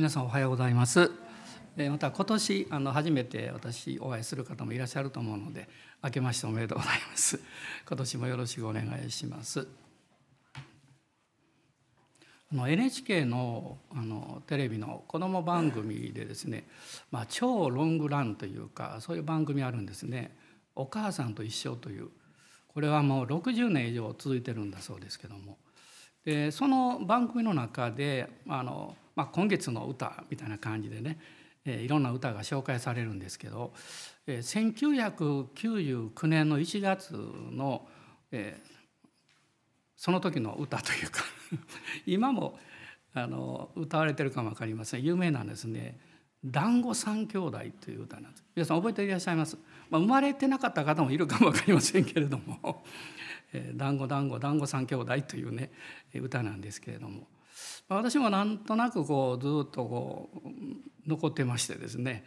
皆さんおはようございます。また今年あの初めて私お会いする方もいらっしゃると思うので明けましておめでとうございます。今年もよろしくお願いします。あの NHK のあのテレビの子ども番組でですね、まあ、超ロングランというかそういう番組あるんですね「お母さんと一緒」というこれはもう60年以上続いてるんだそうですけどもでその番組の中であのまあ、今月の歌みたいな感じでね、えー、いろんな歌が紹介されるんですけど、えー、1999年の1月の、えー、その時の歌というか 今もあの歌われてるかも分かりません。有名なんですね「団子三兄弟」という歌なんです。皆さん覚えていらっしゃいます、まあ、生まれてなかった方もいるかも分かりませんけれども「、団子団子団子三兄弟」というね歌なんですけれども。私もなんとなくこうずっとこう残ってましてですね。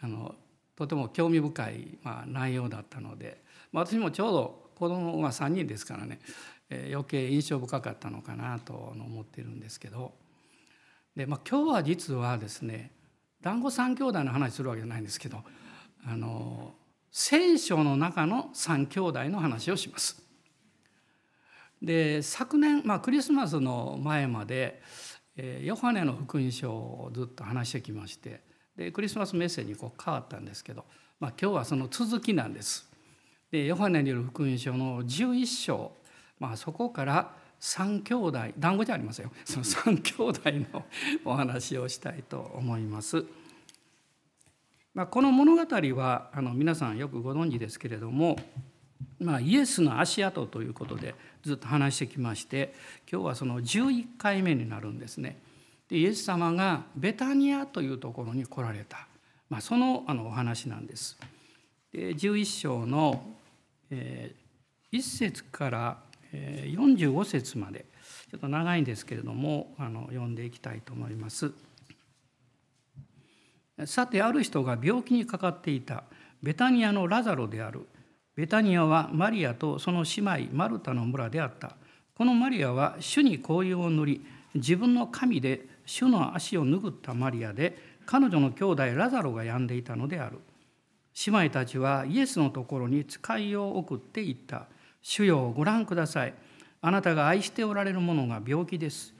あのとても興味深い、まあ、内容だったので、まあ、私もちょうど子供が3人ですからね、えー、余計印象深かったのかなと思ってるんですけど。で、まあ、今日は実はですね団子三兄弟の話するわけじゃないんですけどあの聖書の中の三兄弟の話をします。で昨年、まあ、クリスマスの前まで、えー、ヨハネの福音書をずっと話してきましてでクリスマスメッセージにこう変わったんですけど、まあ、今日はその続きなんです。でヨハネによる福音書の11章、まあ、そこから三兄弟団子じゃありませんよ その三兄弟のお話をしたいと思います。まあ、この物語はあの皆さんよくご存知ですけれどもまあ、イエスの足跡ということでずっと話してきまして今日はその11回目になるんですね。でイエス様がベタニアというところに来られた、まあ、そのあのお話なんです。で11章の、えー、1節から45節までちょっと長いんですけれどもあの読んでいきたいと思います。さてある人が病気にかかっていたベタニアのラザロである。ベタニアはマリアとその姉妹マルタの村であった。このマリアは主に香油を塗り自分の神で主の足を拭ったマリアで彼女の兄弟ラザロが病んでいたのである。姉妹たちはイエスのところに使いを送っていった。主よご覧ください。あなたが愛しておられる者が病気です。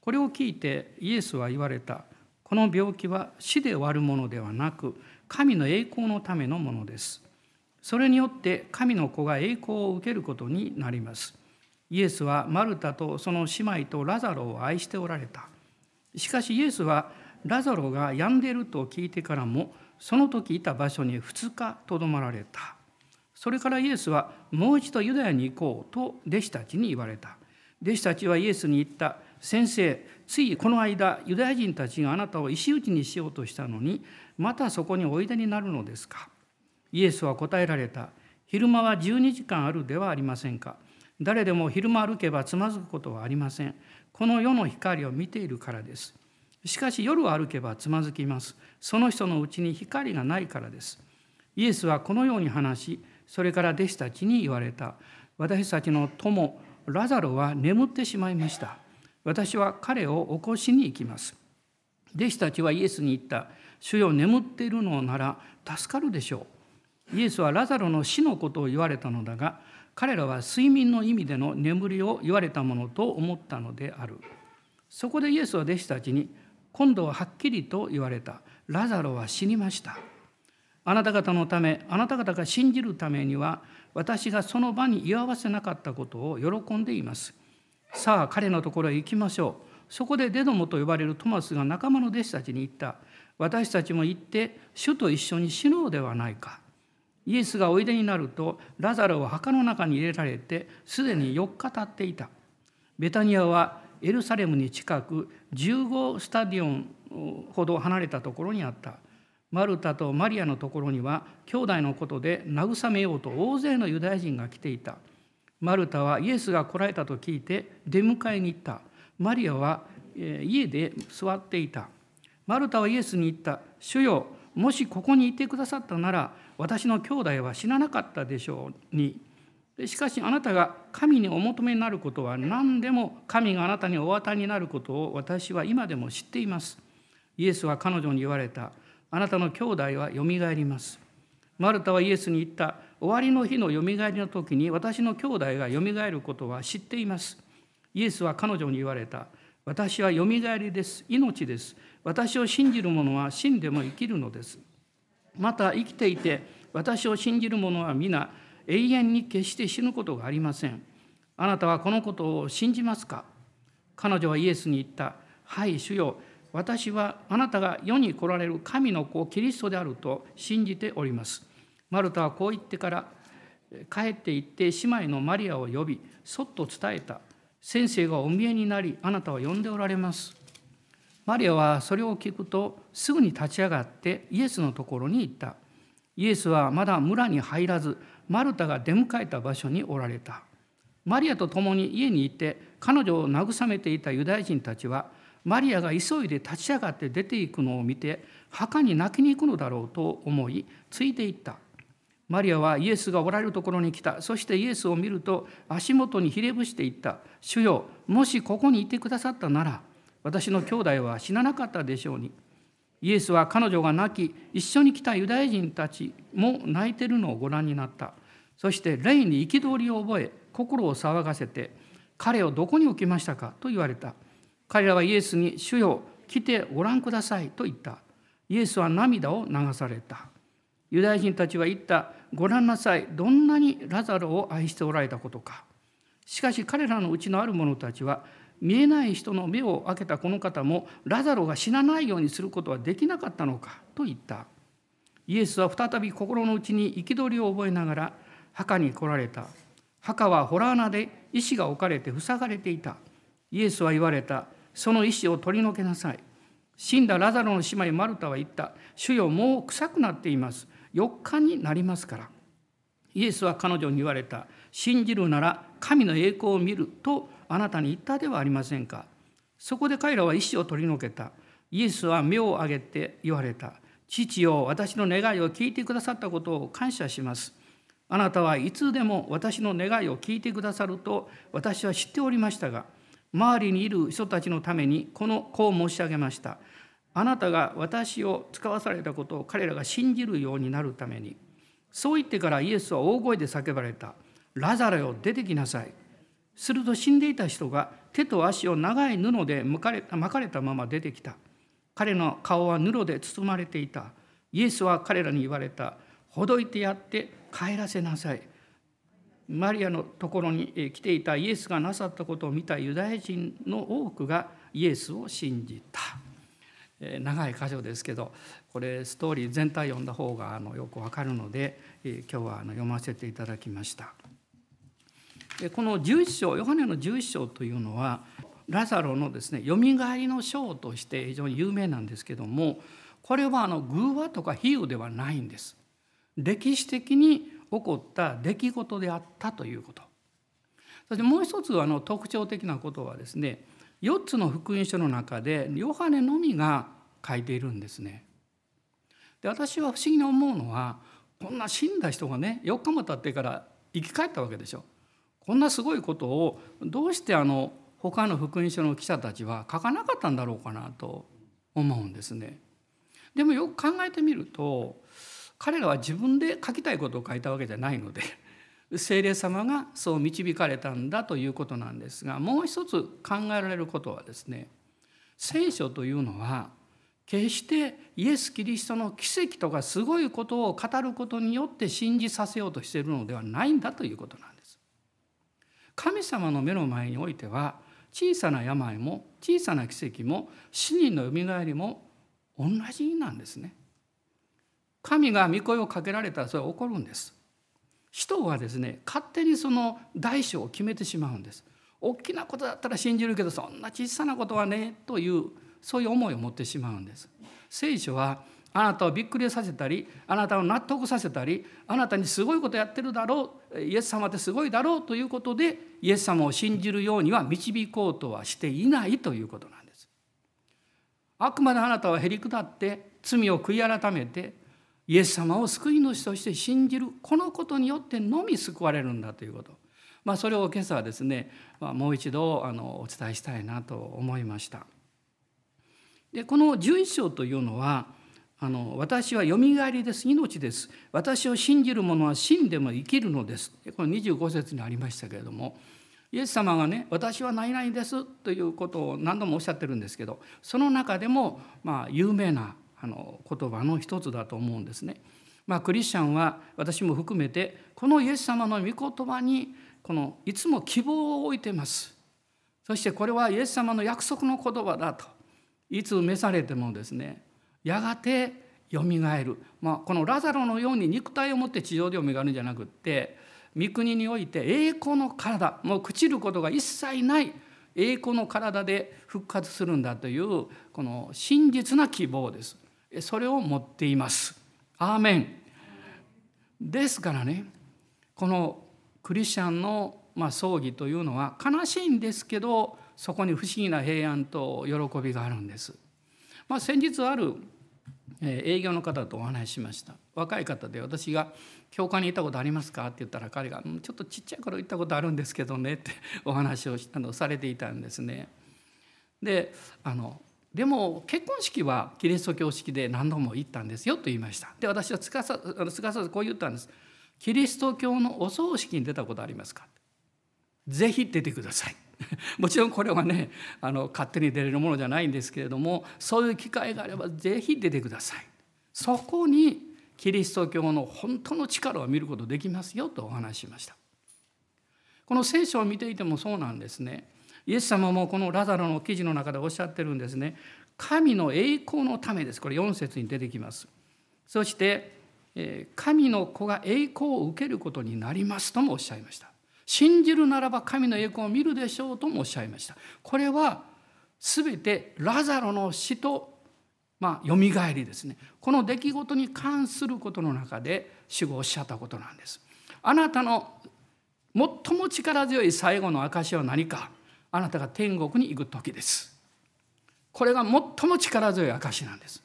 これを聞いてイエスは言われた。この病気は死で終わるものではなく神の栄光のためのものです。それによって神の子が栄光を受けることになります。イエスはマルタとその姉妹とラザロを愛しておられた。しかしイエスはラザロが病んでいると聞いてからもその時いた場所に2日とどまられた。それからイエスはもう一度ユダヤに行こうと弟子たちに言われた。弟子たちはイエスに言った。先生、ついこの間ユダヤ人たちがあなたを石打ちにしようとしたのにまたそこにおいでになるのですか？イエスは答えられた。昼間は12時間あるではありませんか。誰でも昼間歩けばつまずくことはありません。この世の光を見ているからです。しかし夜歩けばつまずきます。その人のうちに光がないからです。イエスはこのように話し、それから弟子たちに言われた。私たちの友、ラザロは眠ってしまいました。私は彼を起こしに行きます。弟子たちはイエスに言った。主よ眠っているのなら助かるでしょう。イエスはラザロの死のことを言われたのだが彼らは睡眠の意味での眠りを言われたものと思ったのである。そこでイエスは弟子たちに今度ははっきりと言われた。ラザロは死にました。あなた方のためあなた方が信じるためには私がその場に居合わせなかったことを喜んでいます。さあ彼のところへ行きましょう。そこでデドモと呼ばれるトマスが仲間の弟子たちに言った。私たちも行って主と一緒に死のうではないか。イエスがおいでになるとラザロは墓の中に入れられてすでに4日経っていた。ベタニアはエルサレムに近く15スタディオンほど離れたところにあった。マルタとマリアのところには兄弟のことで慰めようと大勢のユダヤ人が来ていた。マルタはイエスが来られたと聞いて出迎えに行った。マリアは家で座っていた。マルタはイエスに言った「主よもしここにいてくださったなら私の兄弟は死ななかったでしょうにしかしあなたが神にお求めになることは何でも神があなたにお渡りになることを私は今でも知っています。イエスは彼女に言われた。あなたの兄弟はよみがえります。マルタはイエスに言った。終わりの日のよみがえりの時に私の兄弟がよみがえることは知っています。イエスは彼女に言われた。私はよみがえりです。命です。私を信じる者は死んでも生きるのです。また生きていて私を信じる者は皆永遠に決して死ぬことがありません。あなたはこのことを信じますか？彼女はイエスに言った。はい、主よ。私はあなたが世に来られる神の子キリストであると信じております。マルタはこう言ってから帰って行って姉妹のマリアを呼びそっと伝えた。先生がお見えになりあなたは呼んでおられます。マリアはそれを聞くとすぐに立ち上がってイエスのところに行った。イエスはまだ村に入らずマルタが出迎えた場所におられた。マリアと共に家に行って彼女を慰めていたユダヤ人たちはマリアが急いで立ち上がって出ていくのを見て墓に泣きに行くのだろうと思いついていったマリアはイエスがおられるところに来たそしてイエスを見ると足元にひれ伏していった「主よもしここにいてくださったなら私の兄弟は死ななかったでしょうに」イエスは彼女が泣き一緒に来たユダヤ人たちも泣いてるのをご覧になった。そして霊に憤りを覚え心を騒がせて「彼をどこに置きましたか?」と言われた。彼らはイエスに「主よ来てご覧ください」と言った。イエスは涙を流された。ユダヤ人たちは言った「ご覧なさい。どんなにラザロを愛しておられたことか」しかし彼らのうちのある者たちは見えない人の目を開けたこの方もラザロが死なないようにすることはできなかったのかと言ったイエスは再び心の内に憤りを覚えながら墓に来られた墓は洞穴で石が置かれて塞がれていたイエスは言われたその石を取り除けなさい。死んだラザロの姉妹マルタは言った。主よもう臭くなっています。4日になりますから。イエスは彼女に言われた。信じるなら神の栄光を見るとあなたに言ったではありませんか。そこで彼らは石を取り除けた。イエスは目を上げて言われた。父よ私の願いを聞いてくださったことを感謝します。あなたはいつでも私の願いを聞いてくださると私は知っておりましたが周りにいる人たちのためにこのこう申し上げました。あなたが私を使わされたことを彼らが信じるようになるために。そう言ってからイエスは大声で叫ばれた。ラザレよ出てきなさい。すると死んでいた人が手と足を長い布で巻かれ巻かれたまま出てきた。彼の顔は布で包まれていた。イエスは彼らに言われた。ほどいてやって帰らせなさい。マリアのところに来ていたイエスがなさったことを見たユダヤ人の多くがイエスを信じた。長い箇所ですけどこれストーリー全体読んだ方がよくわかるので今日は読ませていただきました。この11章ヨハネの11章というのはラザロのですねよみがえりの章として非常に有名なんですけどもこれはあの偶話とか比喩ではないんです。歴史的に起こった出来事であったということそしてもう一つあの特徴的なことはですね4つの福音書の中でヨハネのみが書いているんですね。で私は不思議に思うのはこんな死んだ人がね4日も経ってから生き返ったわけでしょ。こんなすごいことをどうしてあの他の福音書の記者たちは書かなかったんだろうかなと思うんですね。でもよく考えてみると彼らは自分で書きたいことを書いたわけじゃないので精霊様がそう導かれたんだということなんですがもう一つ考えられることはですね聖書というのは決してイエス・キリストの奇跡とかすごいことを語ることによって信じさせようとしているのではないんだということなんです。神様の目の前においては小さな病も小さな奇跡も死人のよみがえりも同じなんですね。神が御声をかけられたらそれは起こるんです。人はですね勝手にその大小を決めてしまうんです。大きなことだったら信じるけどそんな小さなことはねというそういう思いを持ってしまうんです。聖書はあなたをびっくりさせたりあなたを納得させたりあなたにすごいことやってるだろうイエス様ってすごいだろうということでイエス様を信じるようには導こうとはしていないということなんです。あくまであなたはへりくだって罪を悔い改めてイエス様を救い主として信じるこのことによってのみ救われるんだということ、まあ、それを今朝はですね、まあ、もう一度あのお伝えしたいなと思いました。でこの11章というのはあの私はよみがえりです命です私を信じる者は死んでも生きるのですこの25節にありましたけれどもイエス様がね私は何々ですということを何度もおっしゃってるんですけどその中でもまあ有名なあの言葉の一つだと思うんですね。まあ、クリスチャンは私も含めてこのイエス様の御言葉にこのいつも希望を置いてます。そしてこれはイエス様の約束の言葉だといつ召されてもですねやがてよみがえる、まあ、このラザロのように肉体を持って地上でよみがえるんじゃなくって御国において栄光の体。もう朽ちることが一切ない栄光の体で復活するんだというこの真実な希望です。それを持っています。アーメン。ですからねこのクリスチャンのまあ葬儀というのは悲しいんですけどそこに不思議な平安と喜びがあるんです。まあ、先日ある営業の方とお話ししました若い方で私が「教会に行ったことありますか?」って言ったら彼が「ちょっとちっちゃい頃行ったことあるんですけどね」ってお話をあのされていたんですね。であのでも結婚式はキリスト教式で何度も行ったんですよと言いました。で私はつかさすかさずこう言ったんです。キリスト教のお葬式に出たことありますかぜひ出てください。もちろんこれはねあの勝手に出れるものじゃないんですけれどもそういう機会があればぜひ出てください。そこにキリスト教の本当の力を見ることできますよとお話ししました。この聖書を見ていてもそうなんですね。イエス様もこのラザロの記事の中でおっしゃってるんですね。神の栄光のためです。これ4節に出てきます。そして神の子が栄光を受けることになりますともおっしゃいました。信じるならば神の栄光を見るでしょうともおっしゃいました。これは全てラザロの死とまあ、よみがえりですねこの出来事に関することの中で主がおっしゃったことなんです。あなたの最も力強い最後の証は何か？あなたが天国に行く時です。これが最も力強い証なんです。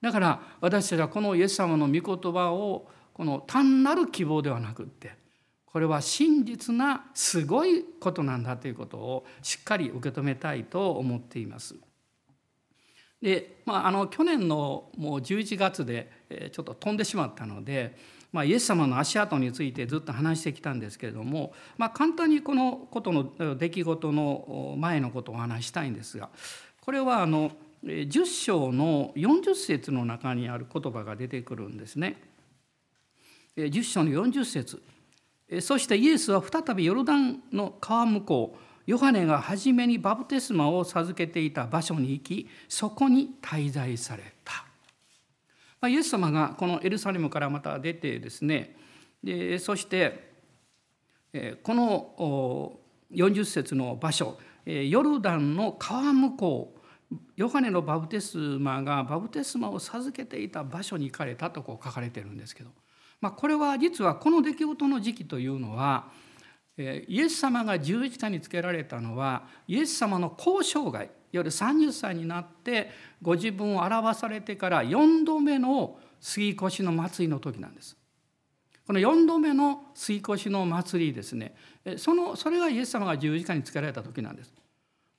だから私たちはこのイエス様の御言葉をこの単なる希望ではなくってこれは真実なすごいことなんだということをしっかり受け止めたいと思っています。で、まあ、あの去年のもう11月でちょっと飛んでしまったので、まあ、イエス様の足跡についてずっと話してきたんですけれども、まあ、簡単にこのことの出来事の前のことをお話したいんですがこれはあの10章の40節の中にある言葉が出てくるんですね。10章の40節そしてイエスは再びヨルダンの川向こうヨハネが初めにバプテスマを授けていた場所に行きそこに滞在された。ま、イエス様がこのエルサレムからまた出てですねでそしてこの40節の場所ヨルダンの川向こうヨハネのバプテスマがバプテスマを授けていた場所に行かれたとこう書かれてるんですけどまあ、これは実はこの出来事の時期というのはイエス様が十字架につけられたのはイエス様の交渉外いわゆる30歳になってご自分を表されてから4度目の杉越の祭りの時なんです。この4度目の杉越の祭りですねそのそれがイエス様が十字架につけられた時なんです。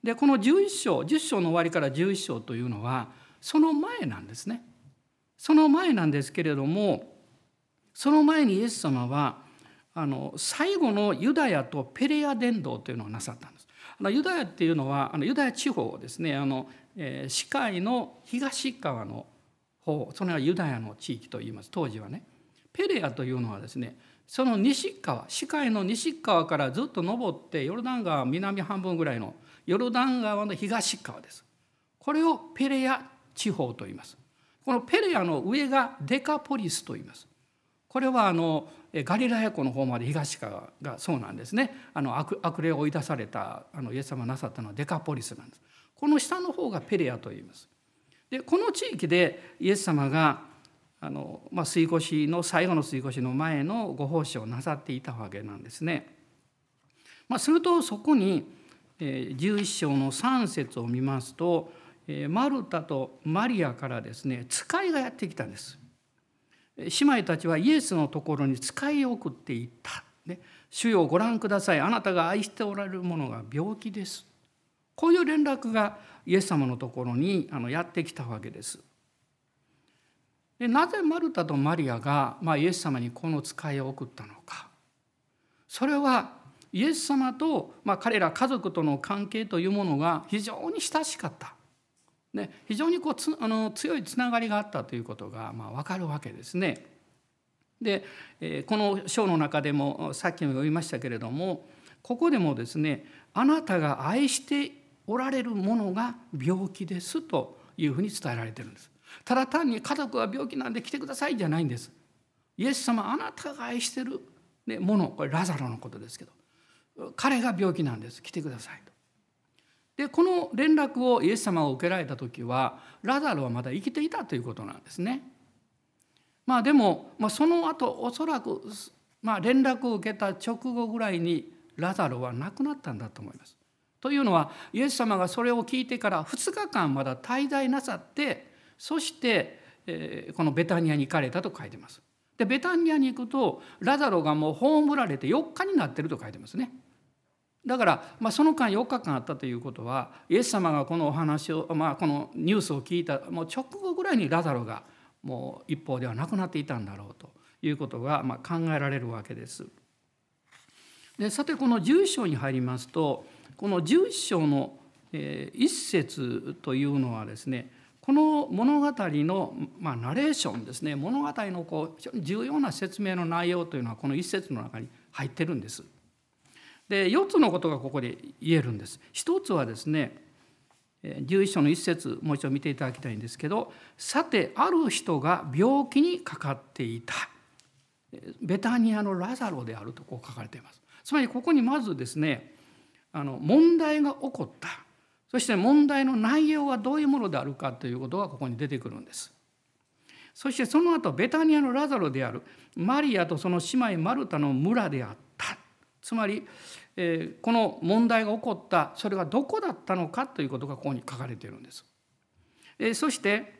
でこの11章10章の終わりから11章というのはその前なんですね。その前なんですけれどもその前にイエス様はあの最後のユダヤとペレア伝道というのをなさったんです。あのユダヤっていうのはあのユダヤ地方ですねあの、えー、市海の東側の方それはユダヤの地域といいます当時はね。ペレアというのはですねその西側市海の西側からずっと登ってヨルダン川南半分ぐらいのヨルダン川の東側です。これをペレア地方と言います。このペレアの上がデカポリスと言います。これはあのガリラヤ湖の方まで東側がそうなんですね。あの悪悪霊を追い出されたあのイエス様がなさったのはデカポリスなんです。この下の方がペレアと言います。でこの地域でイエス様があの、まあ、水越の最後の水越の前のご奉仕をなさっていたわけなんですね、まあ、するとそこに11章の3節を見ますとマルタとマリアからですね使いがやってきたんです。姉妹たちはイエスのところに使い送っていった。ね、主よご覧ください。あなたが愛しておられるものが病気です。こういう連絡がイエス様のところにあのやってきたわけです。でなぜマルタとマリアが、まあ、イエス様にこの使いを送ったのかそれはイエス様と、まあ、彼ら家族との関係というものが非常に親しかった、ね、非常にこうつあの強いつながりがあったということが、まあ、分かるわけですね。で、えー、この章の中でもさっきも読みましたけれどもここでもですねあなたが愛しておられるものが病気ですというふうに伝えられてるんです。ただ単に家族が病気なんで来てくださいじゃないんです。イエス様あなたが愛してるものこれラザロのことですけど彼が病気なんです来てください。でこの連絡をイエス様が受けられた時はラザロはまだ生きていたということなんですね。まあでも、まあ、その後おそらく、まあ、連絡を受けた直後ぐらいにラザロは亡くなったんだと思います。というのはイエス様がそれを聞いてから2日間まだ滞在なさってそして、このベタニアに行かれたと書いてます。でベタニアに行くとラザロがもう葬られて4日になってると書いてますね。だから、まあ、その間4日間あったということはイエス様がこのお話を、まあ、このニュースを聞いたもう直後ぐらいにラザロがもう一方ではなくなっていたんだろうということが、まあ、考えられるわけです。でさてこの11章に入りますとこの11章の一節というのはですねこの物語の、まあ、ナレーションですね物語のこう重要な説明の内容というのはこの一節の中に入ってるんです。で4つのことがここで言えるんです。一つはですね11章の一節もう一度見ていただきたいんですけど「さてある人が病気にかかっていた」ベタニアのラザロであるとこう書かれています。つまりここにまずですねあの問題が起こったそして問題の内容はどういうものであるかということがここに出てくるんです。そしてその後ベタニアのラザロであるマリアとその姉妹マルタの村であったつまり、えー、この問題が起こったそれがどこだったのかということがここに書かれているんです。えー、そして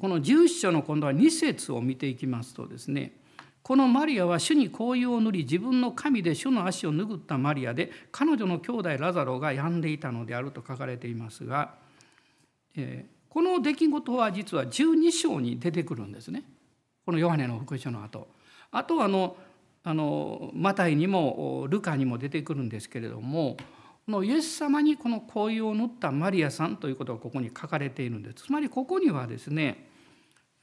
この11章の今度は2節を見ていきますとですねこのマリアは主に香油を塗り自分の神で主の足を拭ったマリアで彼女の兄弟ラザロが病んでいたのであると書かれていますが、えー、この出来事は実は12章に出てくるんですねこのヨハネの福音書の後あとはあのあのマタイにもルカにも出てくるんですけれどもこのイエス様にこの香油を塗ったマリアさんということがここに書かれているんです。つまりここにはですね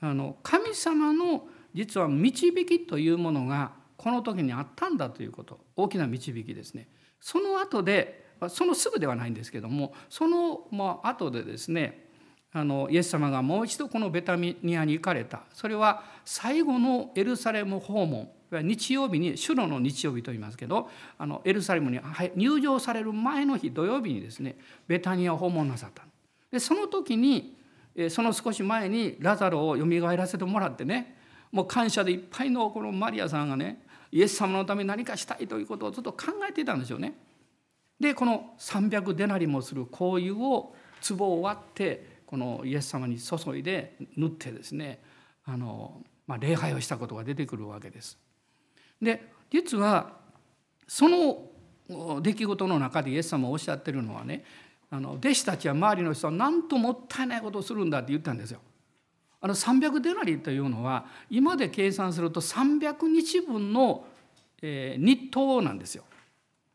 あの神様の実は導きというものがこの時にあったんだということ大きな導きですね。その後でそのすぐではないんですけどもそのまあ後でですねあのイエス様がもう一度このベタニアに行かれた。それは最後のエルサレム訪問。日曜日に主のの日曜日と言いますけどあのエルサレムに入場される前の日土曜日にですねベタニアを訪問なさったでその時にその少し前にラザロをよみがえらせてもらってねもう感謝でいっぱいのこのマリアさんがねイエス様のために何かしたいということをずっと考えていたんですよね。でこの300デナリもする香油を壺を割ってこのイエス様に注いで塗ってですねあの、まあ、礼拝をしたことが出てくるわけです。で実はその出来事の中でイエス様おっしゃってるのはねあの弟子たちは周りの人は何ともったいないことをするんだって言ったんですよ。あの300デナリというのは今で計算すると300日分の、え日当なんですよ。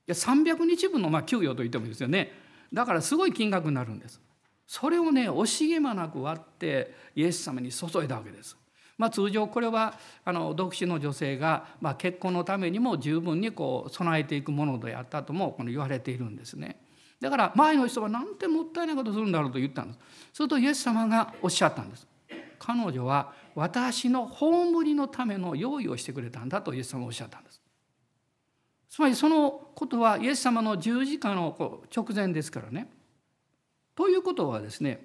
いや300日分のまあ給与と言ってもいいですよね。だからすごい金額になるんです。それをね惜しげもなく割ってイエス様に注いだわけです。まあ、通常これはあの独身の女性が、まあ、結婚のためにも十分にこう備えていくものであったともこの言われているんですね。だから前の人はなんてもったいないことするんだろうと言ったんです。するとイエス様がおっしゃったんです。彼女は私の葬りのための用意をしてくれたんだとイエス様はおっしゃったんです。つまりそのことはイエス様の十字架の直前ですからね。ということはですね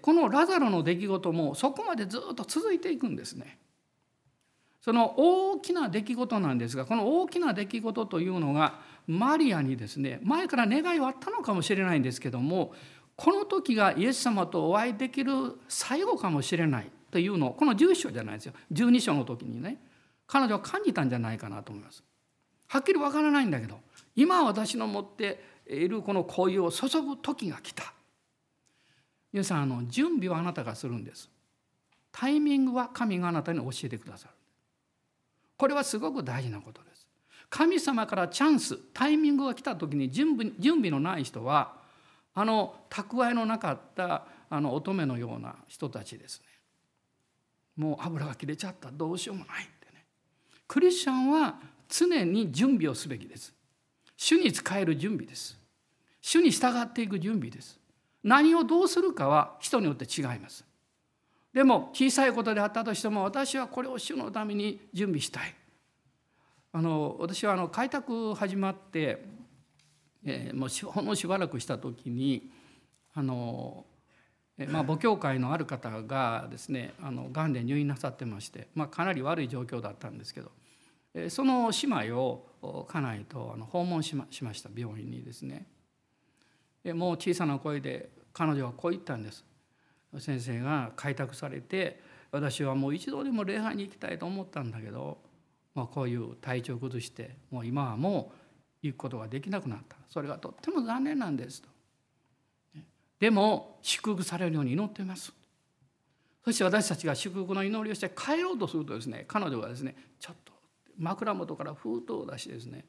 このラザロの出来事もそこまでずっと続いていくんですね。その大きな出来事なんですがこの大きな出来事というのがマリアにですね前から願いはあったのかもしれないんですけどもこの時がイエス様とお会いできる最後かもしれないというのをこの11章じゃないですよ12章の時にね彼女は感じたんじゃないかなと思います。はっきりわからないんだけど今私の持っているこの紅油を注ぐ時が来た皆さんあの準備はあなたがするんです。タイミングは神があなたに教えてくださる。これはすごく大事なことです。神様からチャンスタイミングが来た時に準備準備のない人はあの蓄えのなかったあの乙女のような人たちですね。もう油が切れちゃった。どうしようもないってね。クリスチャンは常に準備をすべきです。主に使える準備です。主に従っていく準備です。何をどうするかは人によって違いますでも小さいことであったとしても私はこれを主のために準備したいあの私はあの開拓始まって、えー、もうほんのしばらくした時にあの、えまあ、母教会のある方がですねあのがんで入院なさってまして、まあ、かなり悪い状況だったんですけど、えその姉妹を家内とあの訪問しましました病院にですね。もう小さな声で彼女はこう言ったんです先生が開拓されて私はもう一度でも礼拝に行きたいと思ったんだけど、まあ、こういう体調を崩してもう今はもう行くことができなくなったそれがとっても残念なんですと。でも祝福されるように祈っています。そして私たちが祝福の祈りをして帰ろうとするとですね彼女がですねちょっと枕元から封筒を出してですね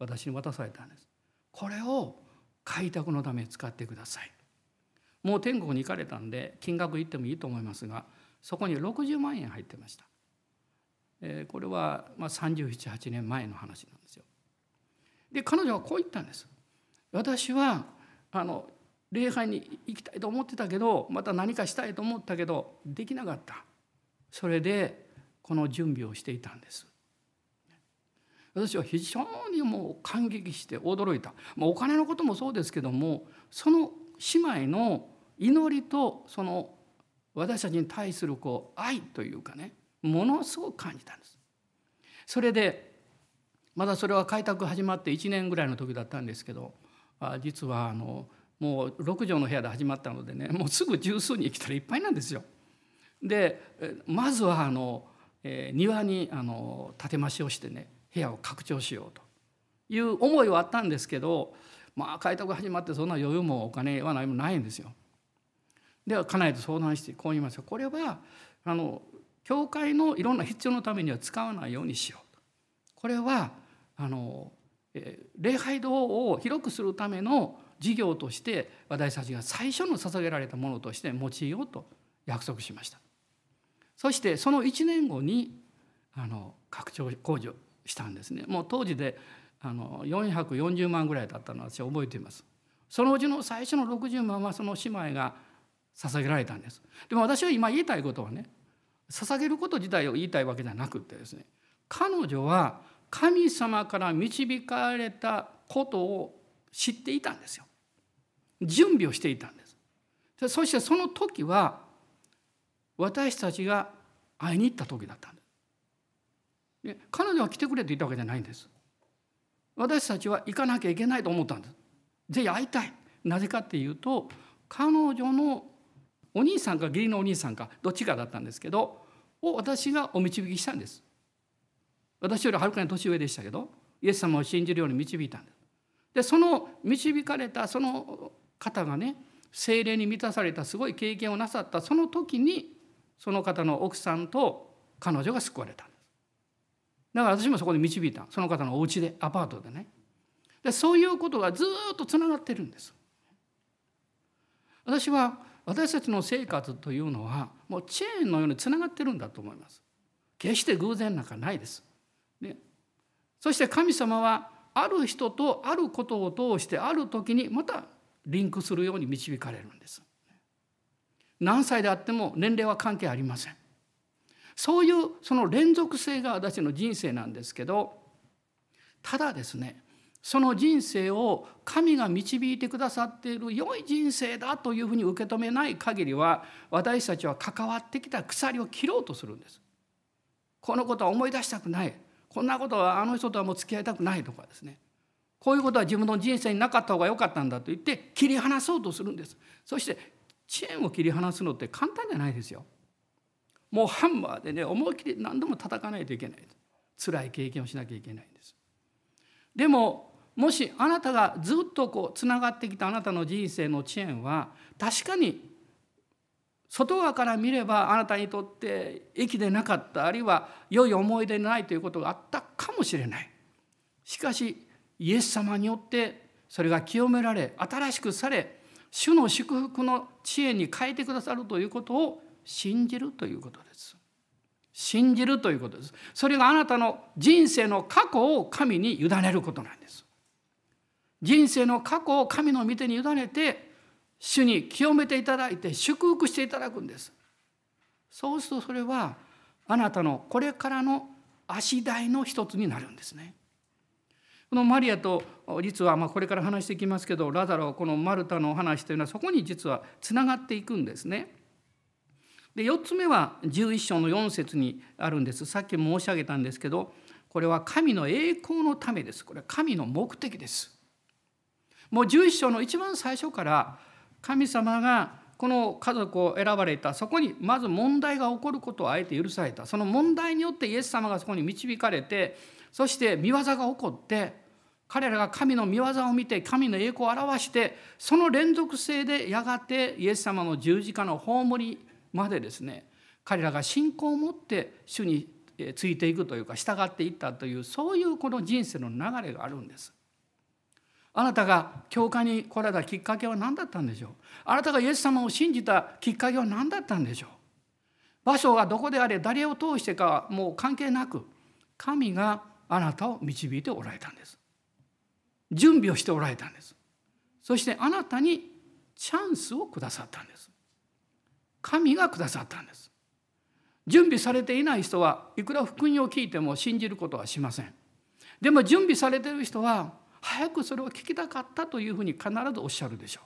私に渡されたんです。これを開拓のために使ってください。もう天国に行かれたんで金額言ってもいいと思いますがそこに60万円入ってました。えこれはまあ378年前の話なんですよ。で彼女はこう言ったんです。私はあの礼拝に行きたいと思ってたけどまた何かしたいと思ったけどできなかったそれでこの準備をしていたんです私は非常にもう感激して驚いた、まあ、お金のこともそうですけどもその姉妹の祈りとその私たちに対するこう愛というかねものすごく感じたんです。それでまだそれは開拓始まって1年ぐらいの時だったんですけど実はあのもう6畳の部屋で始まったのでねもうすぐ十数人来たらいっぱいなんですよ。でまずはあの、え、庭にあの建て増しをしてね部屋を拡張しようという思いはあったんですけどまあ開拓始まってそんな余裕もお金は何もないんですよ。では家内と相談してこう言いましたこれはあの教会のいろんな必要のためには使わないようにしようと。これはあの、礼拝堂を広くするための事業として私たちが最初の捧げられたものとして用いようと約束しました。そしてその1年後にあの拡張工事をしたんですねもう当時であの440万ぐらいだったのは私は覚えていますそのうちの最初の60万はその姉妹が捧げられたんです。でも私は今言いたいことはね捧げること自体を言いたいわけじゃなくてですね彼女は神様から導かれたことを知っていたんですよ。準備をしていたんです。そしてその時は私たちが会いに行った時だったんです。で彼女は来てくれと言ったわけじゃないんです。私たちは行かなきゃいけないと思ったんです。ぜひ会いたい。なぜかっていうと彼女のお兄さんか義理のお兄さんかどっちかだったんですけどを私がお導きしたんです。私よりはるかに年上でしたけどイエス様を信じるように導いたんです。でその導かれたその方がね精霊に満たされたすごい経験をなさったその時にその方の奥さんと彼女が救われただから私もそこで導いたその方のお家でアパートでね。でそういうことがずっとつながってるんです。私は私たちの生活というのはもうチェーンのようにつながってるんだと思います。決して偶然なんかないです、ね、そして神様はある人とあることを通してある時にまたリンクするように導かれるんです。何歳であっても年齢は関係ありません。そういうその連続性が私の人生なんですけどただですねその人生を神が導いてくださっている良い人生だというふうに受け止めない限りは私たちは関わってきた鎖を切ろうとするんです。このことは思い出したくない。こんなことはあの人とはもう付き合いたくないとかですね。こういうことは自分の人生になかった方が良かったんだと言って切り離そうとするんです。そしてチェーンを切り離すのって簡単じゃないですよ。もうハンマーでね思い切り何度も叩かないといけない。辛い経験をしなきゃいけないんです。でももしあなたがずっとこうつながってきたあなたの人生の遅延は確かに外側から見ればあなたにとって益でなかったあるいは良い思い出ないということがあったかもしれない。しかしイエス様によってそれが清められ新しくされ主の祝福の知恵に変えてくださるということを信じるということです。信じるということです。それがあなたの人生の過去を神に委ねることなんです。人生の過去を神の御手に委ねて主に清めていただいて祝福していただくんですそうするとそれはあなたのこれからの足台の一つになるんですねこのマリアと実はまこれから話していきますけどラザロこのマルタの話というのはそこに実はつながっていくんですね。で4つ目は11章の4節にあるんですさっき申し上げたんですけどこれは神の栄光のためですこれは神の目的です。もう11章の一番最初から神様がこの家族を選ばれたそこにまず問題が起こることをあえて許されたその問題によってイエス様がそこに導かれてそして見業が起こって彼らが神の見業を見て神の栄光を表してその連続性でやがてイエス様の十字架の葬りまでですね彼らが信仰を持って主についていくというか従っていったというそういうこの人生の流れがあるんです。あなたが教会に来られたきっかけは何だったんでしょう？あなたがイエス様を信じたきっかけは何だったんでしょう？場所がどこであれ誰を通してかはもう関係なく神があなたを導いておられたんです。準備をしておられたんです。そしてあなたにチャンスをくださったんです。神がくださったんです。準備されていない人はいくら福音を聞いても信じることはしません。でも準備されている人は早くそれを聞きたかったというふうに必ずおっしゃるでしょう。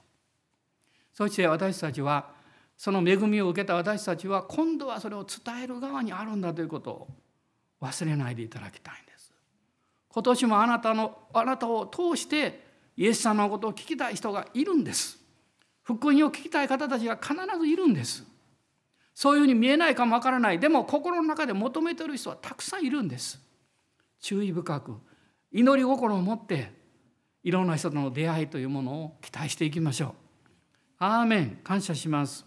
そして私たちはその恵みを受けた私たちは今度はそれを伝える側にあるんだということを忘れないでいただきたいんです。今年もあなたのあなたを通してイエス様のことを聞きたい人がいるんです。福音を聞きたい方たちが必ずいるんです。そういうふうに見えないかもわからない。でも心の中で求めてる人はたくさんいるんです。注意深く祈り心を持っていろんな人との出会いというものを期待していきましょう。アーメン。感謝します、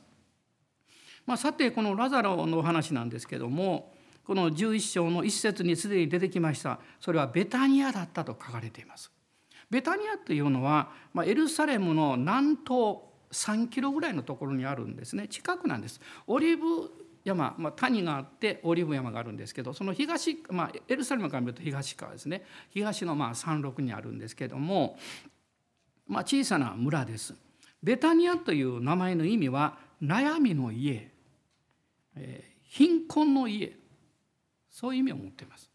まあ、さてこのラザロのお話なんですけどもこの11章の一節にすでに出てきました。それはベタニアだったと書かれています。ベタニアというのは、まあ、エルサレムの南東3キロぐらいのところにあるんですね。近くなんです。オリーブ山、まあ、谷があってオリーブ山があるんですけどその東、まあ、エルサレムから見ると東側ですね東のまあ山麓にあるんですけども、まあ、小さな村です。ベタニアという名前の意味は悩みの家、えー、貧困の家そういう意味を持っています。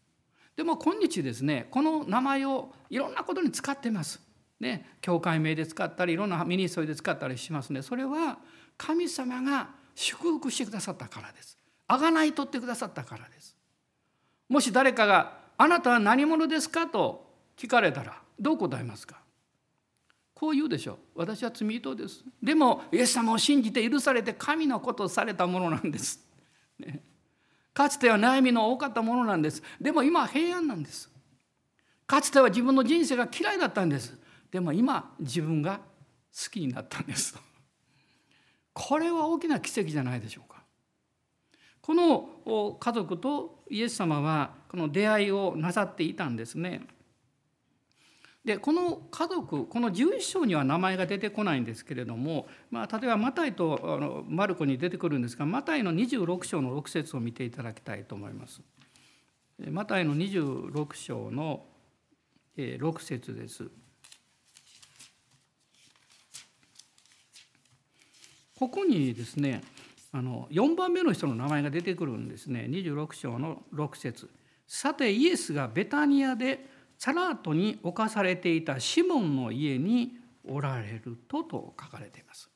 でも今日ですねこの名前をいろんなことに使ってます。ね、教会名で使ったりいろんなミニストリで使ったりしますね。それは神様が祝福してくださったからです。あがない取ってくださったからです。もし誰かが「あなたは何者ですか?」と聞かれたらどう答えますか？こう言うでしょう。私は罪人です。でもイエス様を信じて許されて神のことをされたものなんです、ね、かつては悩みの多かったものなんです。でも今は平安なんです。かつては自分の人生が嫌いだったんです。でも今自分が好きになったんです。これは大きな奇跡じゃないでしょうかこの家族とイエス様はこの出会いをなさっていたんですねでこの家族この11章には名前が出てこないんですけれども、まあ、例えばマタイとあのマルコに出てくるんですがマタイの26章の6節を見ていただきたいと思います。マタイの26章の6節です。ここにですねあの4番目の人の名前が出てくるんですね26章の6節さてイエスがベタニアでサラートに侵されていたシモンの家におられるとと書かれています。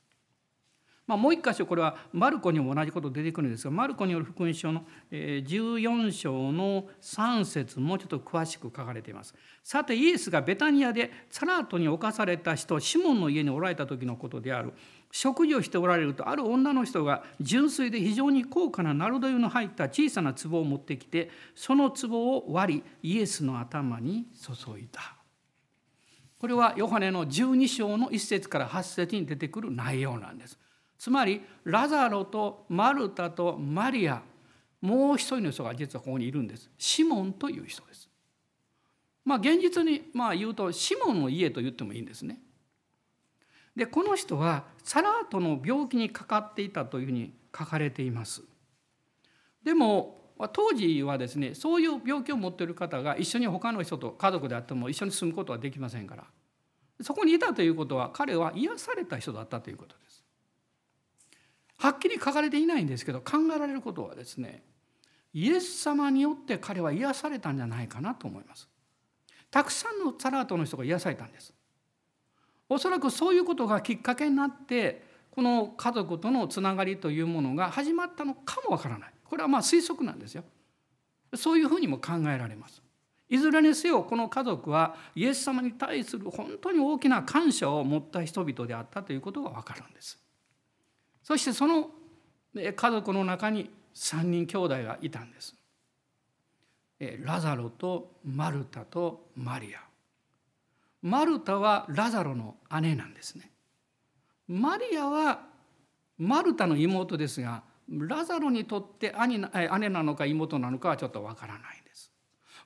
まあ、もう一箇所これはマルコにも同じこと出てくるんですがマルコによる福音書の14章の3節もうちょっと詳しく書かれています。さてイエスがベタニアでサラートに侵された人シモンの家におられた時のことである食事をしておられるとある女の人が純粋で非常に高価なナルド油の入った小さな壺を持ってきてその壺を割りイエスの頭に注いだ。これはヨハネの12章の1節から8節に出てくる内容なんです。つまりラザロとマルタとマリアもう一人の人が実はここにいるんです。シモンという人です。まあ現実にまあ言うとシモンの家と言ってもいいんですね。でこの人はサラートの病気にかかっていたというふうに書かれています。でも当時はですねそういう病気を持っている方が一緒に他の人と家族であっても一緒に住むことはできませんからそこにいたということは彼は癒された人だったということです。はっきり書かれていないんですけど考えられることはですねイエス様によって彼は癒されたんじゃないかなと思います。たくさんのサラートの人が癒されたんです。おそらくそういうことがきっかけになってこの家族とのつながりというものが始まったのかもわからない。これはまあ推測なんですよ。そういうふうにも考えられます。いずれにせよこの家族はイエス様に対する本当に大きな感謝を持った人々であったということがわかるんです。そしてその家族の中に3人兄弟がいたんです。ラザロとマルタとマリア。マルタはラザロの姉なんですね。マリアはマルタの妹ですがラザロにとって兄姉なのか妹なのかはちょっとわからないです。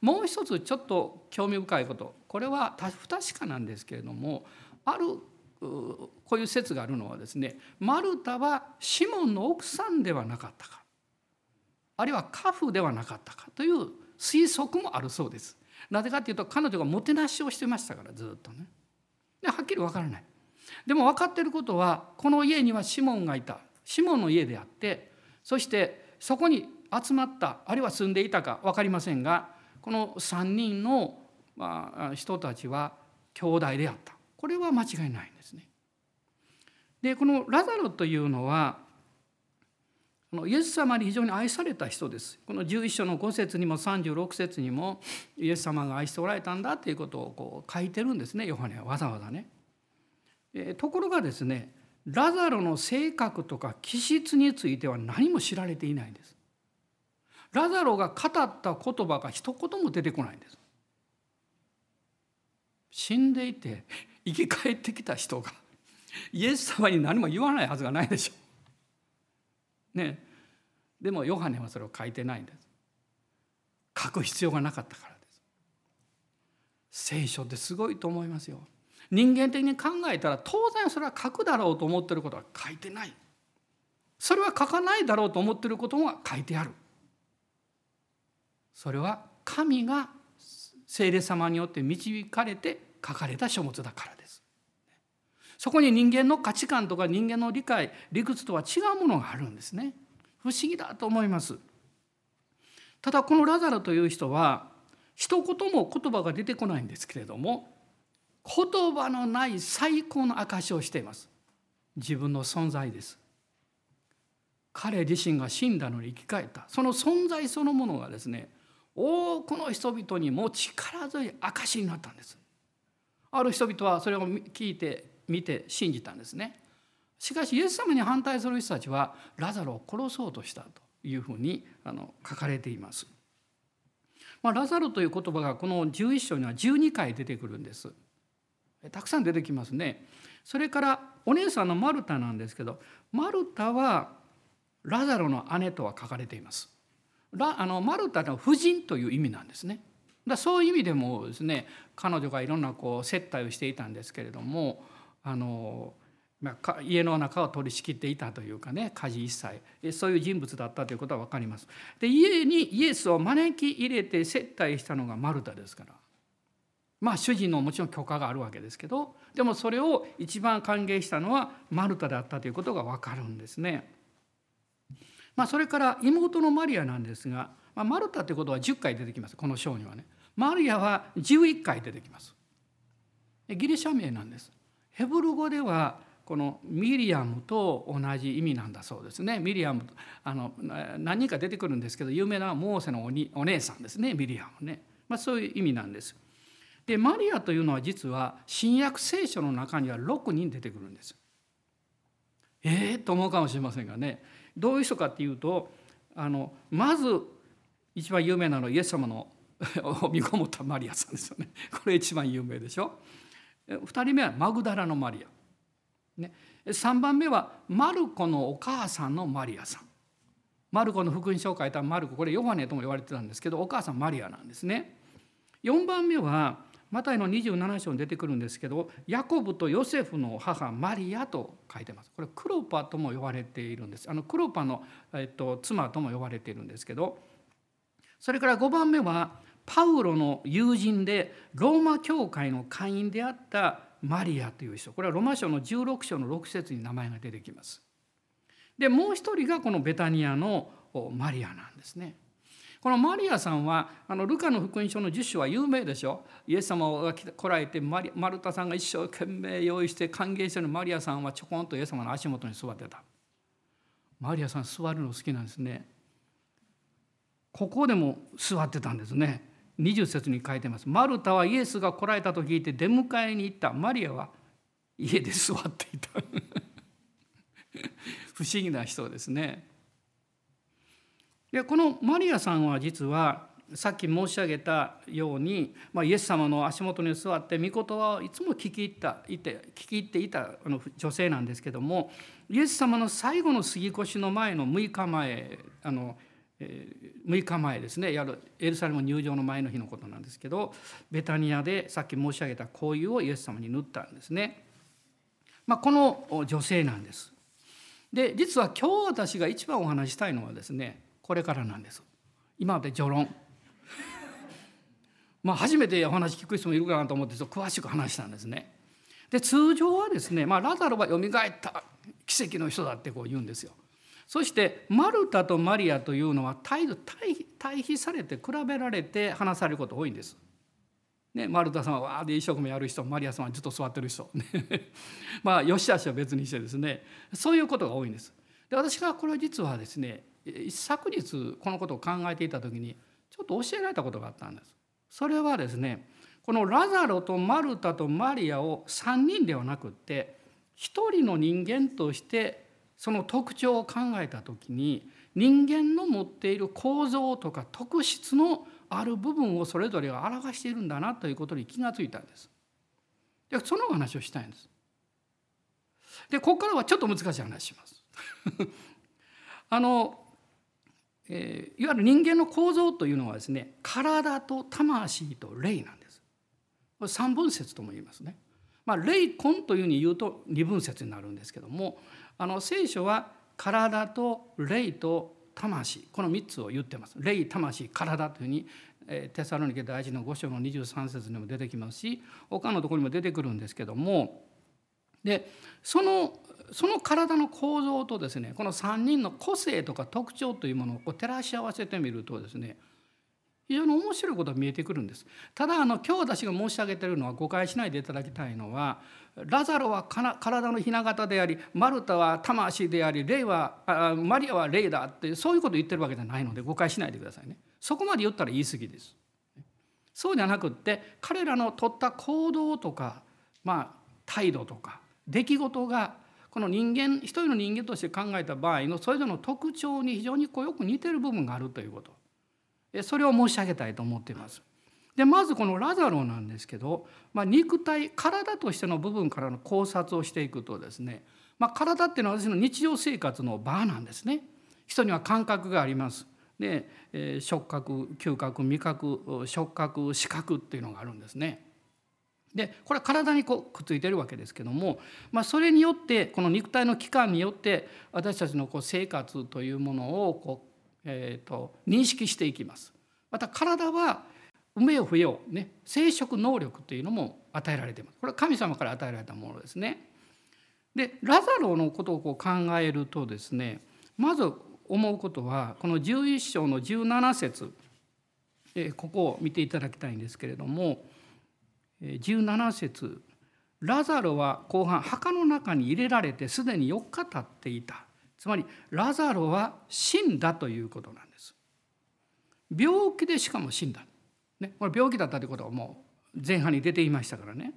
もう一つちょっと興味深いことこれは不確かなんですけれどもあるこういう説があるのはですねマルタはシモンの奥さんではなかったかあるいはカフではなかったかという推測もあるそうです。なぜかっていうと彼女がもてなしをしてましたからずっとね。ではっきり分からない。でも分かってることはこの家にはシモンがいた。シモンの家であってそしてそこに集まったあるいは住んでいたか分かりませんがこの3人の人たちは兄弟であった。これは間違いないんですね。でこのラザロというのはこのイエス様に非常に愛された人です。この11章の5節にも36節にもイエス様が愛しておられたんだということをこう書いてるんですねヨハネはわざわざね。えところがですねラザロの性格とか気質については何も知られていないんです。ラザロが語った言葉が一言も出てこないんです。死んでいて生き返ってきた人がイエス様に何も言わないはずがないでしょう。ね。でもヨハネはそれを書いてないんです。書く必要がなかったからです。聖書ってすごいと思いますよ。人間的に考えたら当然それは書くだろうと思ってることは書いてない。それは書かないだろうと思ってることが書いてある。それは神が聖霊様によって導かれて書かれた書物だからです。そこに人間の価値観とか人間の理解理屈とは違うものがあるんですね。不思議だと思います。ただこのラザロという人は一言も言葉が出てこないんですけれども言葉のない最高の証しをしています。自分の存在です。彼自身が死んだのに生き返った。その存在そのものがですね多くの人々にも力強い証になったんです。ある人々はそれを聞いて見て信じたんですねしかしイエス様に反対する人たちはラザロを殺そうとしたというふうにあの書かれています。まあ、ラザロという言葉がこの11章には12回出てくるんです。たくさん出てきますね。それからお姉さんのマルタなんですけどマルタはラザロの姉とは書かれています。ラあのマルタの夫人という意味なんですね。だそういう意味でもですね彼女がいろんなこう接待をしていたんですけれどもあの、まあ、家の中を取り仕切っていたというかね家事一切そういう人物だったということは分かります。で家にイエスを招き入れて接待したのがマルタですから。まあ主人のもちろん許可があるわけですけどでもそれを一番歓迎したのはマルタだったということが分かるんですね。まあ、それから妹のマリアなんですが、まあ、マルタということは10回出てきますこの章にはね。マリアは11回出てきます。ギリシャ名なんです。ヘブル語ではこのミリアムと同じ意味なんだそうですね。ミリアムあの何人か出てくるんですけど有名なモーセのお姉さんですねミリアムね、まあ、そういう意味なんです。でマリアというのは実は新約聖書の中には6人出てくるんです。えー、と思うかもしれませんがねどういう人かっていうとあのまず一番有名なのはイエス様の を見込もったマリアさんですよね。これ一番有名でしょ。2人目はマグダラのマリア、ね、3番目はマルコのお母さんのマリアさん。マルコの福音書を書いたマルコ。これヨハネとも言われてたんですけどお母さんマリアなんですね。4番目はマタイの27章に出てくるんですけどヤコブとヨセフの母マリアと書いてます。これクロパとも呼ばれているんです。あのクロパの、えっと、妻とも呼ばれているんですけどそれから5番目はパウロの友人でローマ教会の会員であったマリアという人。これはロマ書の16章の6節に名前が出てきます。でもう一人がこのベタニアのマリアなんですね。このマリアさんはあのルカの福音書の10章は有名でしょ。イエス様が来られてマリマルタさんが一生懸命用意して歓迎してるマリアさんはちょこんとイエス様の足元に座ってた。マリアさん座るの好きなんですね。ここでも座ってたんですね。20節に書いてます。マルタはイエスが来られたと聞いて出迎えに行った。マリアは家で座っていた。不思議な人ですね。でこのマリアさんは実はさっき申し上げたように、まあ、イエス様の足元に座って御言葉をいつも聞き入ったいて聞き入っていたあの女性なんですけどもイエス様の最後の杉越しの前の6日前あの、6日前ですねやるエルサレム入場の前の日のことなんですけどベタニアでさっき申し上げた香油をイエス様に塗ったんですね。まあ、この女性なんです。で実は今日私が一番お話したいのはですねこれからなんです。今まで序論。まあ初めてお話聞く人もいるかなと思ってちょっと詳しく話したんですね。で通常はですね、まあ、ラザロはよみがえった奇跡の人だってこう言うんですよ。そしてマルタとマリアというのは対対比されて比べられて話されること多いんです。ね、マルタさんはわーで一生懸命やる人マリアさんはずっと座ってる人 まあよしあしは別にしてですねそういうことが多いんです。で私がこれは実はですね昨日このことを考えていた時にちょっと教えられたことがあったんです。それはですねこのラザロとマルタとマリアを3人ではなくって1人の人間としてその特徴を考えた時に人間の持っている構造とか特質のある部分をそれぞれが表しているんだなということに気がついたんです。でその話をしたいんです。でここからはちょっと難しい話します。あの、えー、いわゆる人間の構造というのはですね体と魂と霊なんです。これ三分節とも言いますね。まあ、霊魂というふうに言うと二分節になるんですけどもあの聖書は体と霊と魂この3つを言ってます。霊魂体というふうにテサロニケ大事の5章の23節にも出てきますし他のところにも出てくるんですけどもでそのその体の構造とですねこの3人の個性とか特徴というものをこう照らし合わせてみるとですね非常に面白いことが見えてくるんです。ただあの今日私が申し上げているのは誤解しないでいただきたいのはラザロは体の雛形でありマルタは魂であり霊はあマリアは霊だってそういうことを言ってるわけじゃないので誤解しないでくださいね。そこまで言ったら言い過ぎです。そうじゃなくって彼らの取った行動とか、まあ、態度とか出来事がこの人間一人の人間として考えた場合のそれぞれの特徴に非常にこうよく似てる部分があるということそれを申し上げたいと思っています。でまずこのラザロなんですけど、まあ、肉体体としての部分からの考察をしていくとですね、まあ、体っていうのは私の日常生活の場なんですね。人には感覚があります。で、えー、触覚嗅覚味覚触覚視覚っていうのがあるんですね。でこれは体にこうくっついてるわけですけども、まあ、それによってこの肉体の器官によって私たちのこう生活というものをこうえーと、認識していきます。また体は産めよ増えよね生殖能力というのも与えられています。これは神様から与えられたものですね。でラザロのことをこう考えるとですねまず思うことはこの11章の17節ここを見ていただきたいんですけれども17節ラザロは後半墓の中に入れられてすでに4日経っていたつまりラザロは死んだということなんです。病気でしかも死んだ。ね、これ病気だったということはもう前半に出ていましたからね。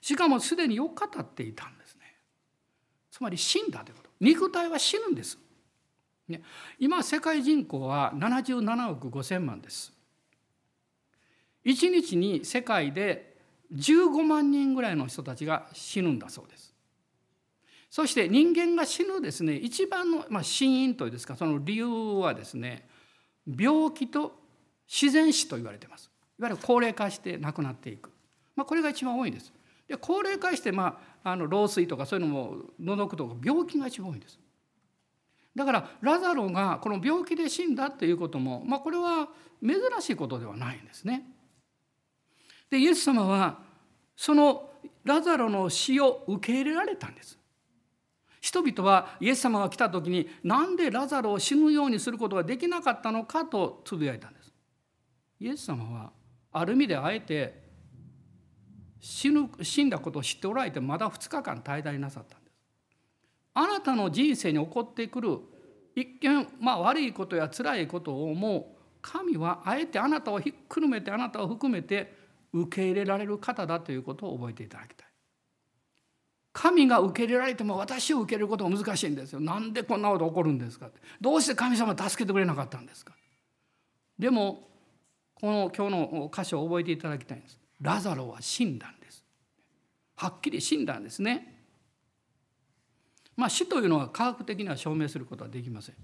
しかもすでに4日経っていたんですね。つまり死んだということ。肉体は死ぬんです。ね、今世界人口は77億5,000万です。1日に世界で15万人ぐらいの人たちが死ぬんだそうです。そして人間が死ぬですね一番の、まあ、死因というですかその理由はですね病気と自然死と言われてます。いわゆる高齢化して亡くなっていく、まあ、これが一番多いんです。で高齢化して、まあ、あの老衰とかそういうのも除くとか病気が一番多いんです。だからラザロがこの病気で死んだっていうことも、まあ、これは珍しいことではないんですね。でイエス様はそのラザロの死を受け入れられたんです。人々はイエス様が来た時になんでラザロを死ぬようにすることができなかったのかとつぶやいたんです。イエス様はある意味であえて死ぬ死んだことを知っておられてまだ2日間滞在なさったんです。あなたの人生に起こってくる一見まあ悪いことや辛いことをもう神はあえてあなたをひっくるめてあなたを含めて受け入れられる方だということを覚えていただきたい。神が受け入れられても私を受け入れることが難しいんですよ。なんでこんなこと起こるんですかどうして神様助けてくれなかったんですかでもこの今日の箇所を覚えていただきたいんです。ラザロは死んだんです。はっきり死んだんですね。まあ死というのは科学的には証明することはできません。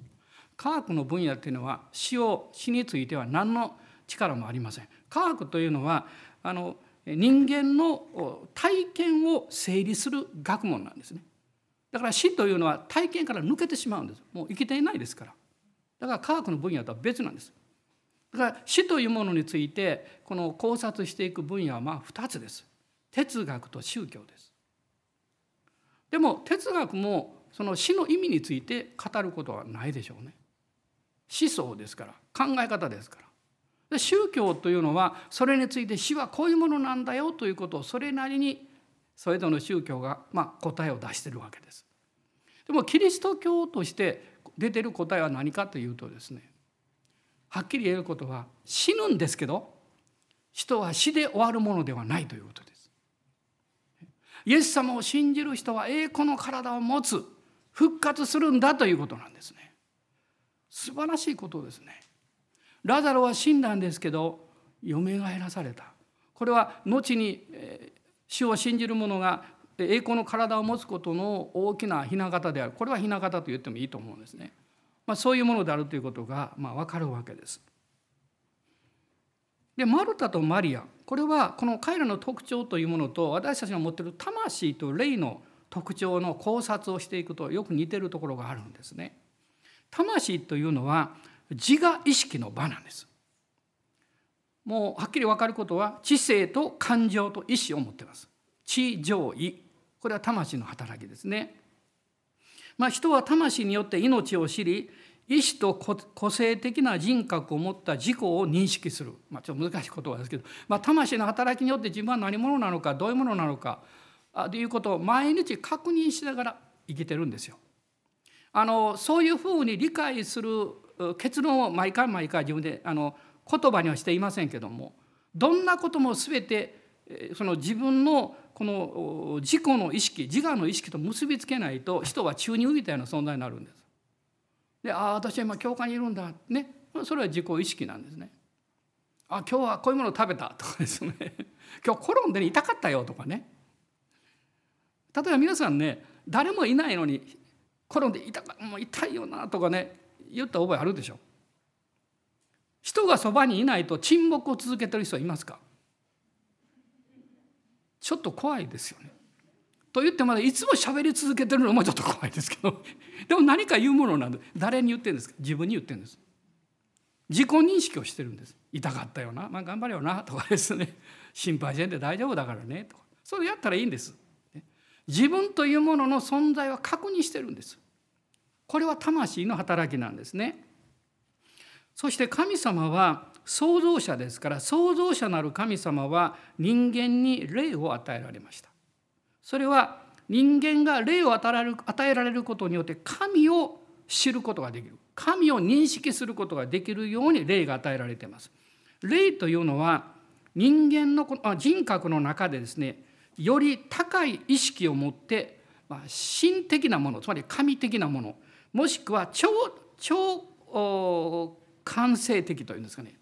科学の分野っていうのは死を死については何の力もありません。科学というのはあの人間の体験を整理する学問なんですね。だから死というのは体験から抜けてしまうんです。もう生きていないですから。だから科学の分野とは別なんです。だから死というものについてこの考察していく分野はまあ2つです。哲学と宗教です。でも哲学もその死の意味について語ることはないでしょうね。思想ですから考え方ですから。宗教というのはそれについて死はこういうものなんだよということをそれなりにそれぞれの宗教がま答えを出してるわけです。でもキリスト教として出てる答えは何かというとですねはっきり言えることは死ぬんですけど人は死で終わるものではないということです。イエス様を信じる人は栄光の体を持つ復活するんだということなんですね。素晴らしいことですね。ラザロは死んだんですけどよみがえらされた。これは後に死を信じる者が栄光の体を持つことの大きな雛形である。これは雛形と言ってもいいと思うんですね、まあ、そういうものであるということがまあ分かるわけです。でマルタとマリア。これはこの彼らの特徴というものと私たちが持っている魂と霊の特徴の考察をしていくとよく似てるところがあるんですね。魂というのは自我意識の場なんです。もうはっきり分かることは知性と感情と意志を持ってます。知情意。これは魂の働きですね。まあ人は魂によって命を知り意志と個性的な人格を持った自己を認識する、まあ、ちょっと難しい言葉ですけど、まあ、魂の働きによって自分は何者なのかどういうものなのかということを毎日確認しながら生きてるんですよ。あのそういうふうに理解する結論を毎回毎回自分であの言葉にはしていませんけどもどんなことも全てその自分のこの自己の意識自我の意識と結びつけないと人は宙に浮いたような存在になるんです。でああ私は今教会にいるんだねそれは自己意識なんですね。あ今日はこういうものを食べたとかですね 今日転んで、痛かったよとかね例えば皆さんね誰もいないのに転んで痛かもう痛いよなとかね言った覚えあるでしょ？人がそばにいないと沈黙を続けてる人はいますか？ちょっと怖いですよね。と言ってまだいつも喋り続けてるのもちょっと怖いですけど。でも何か言うものなんで誰に言ってるんですか？自分に言ってるんです。自己認識をしてるんです。痛かったよな、まあ、頑張れよな。とかですね。心配せんで大丈夫だからね。とか。それやったらいいんです。自分というものの存在は確認してるんです。これは魂の働きなんですね。そして神様は創造者ですから創造者なる神様は人間に霊を与えられました。それは人間が霊を与えられることによって神を知ることができる神を認識することができるように霊が与えられています。霊というのは人間の人格の中でですねより高い意識を持って神的なものつまり神的なものもしくは超超感性的というんですかね。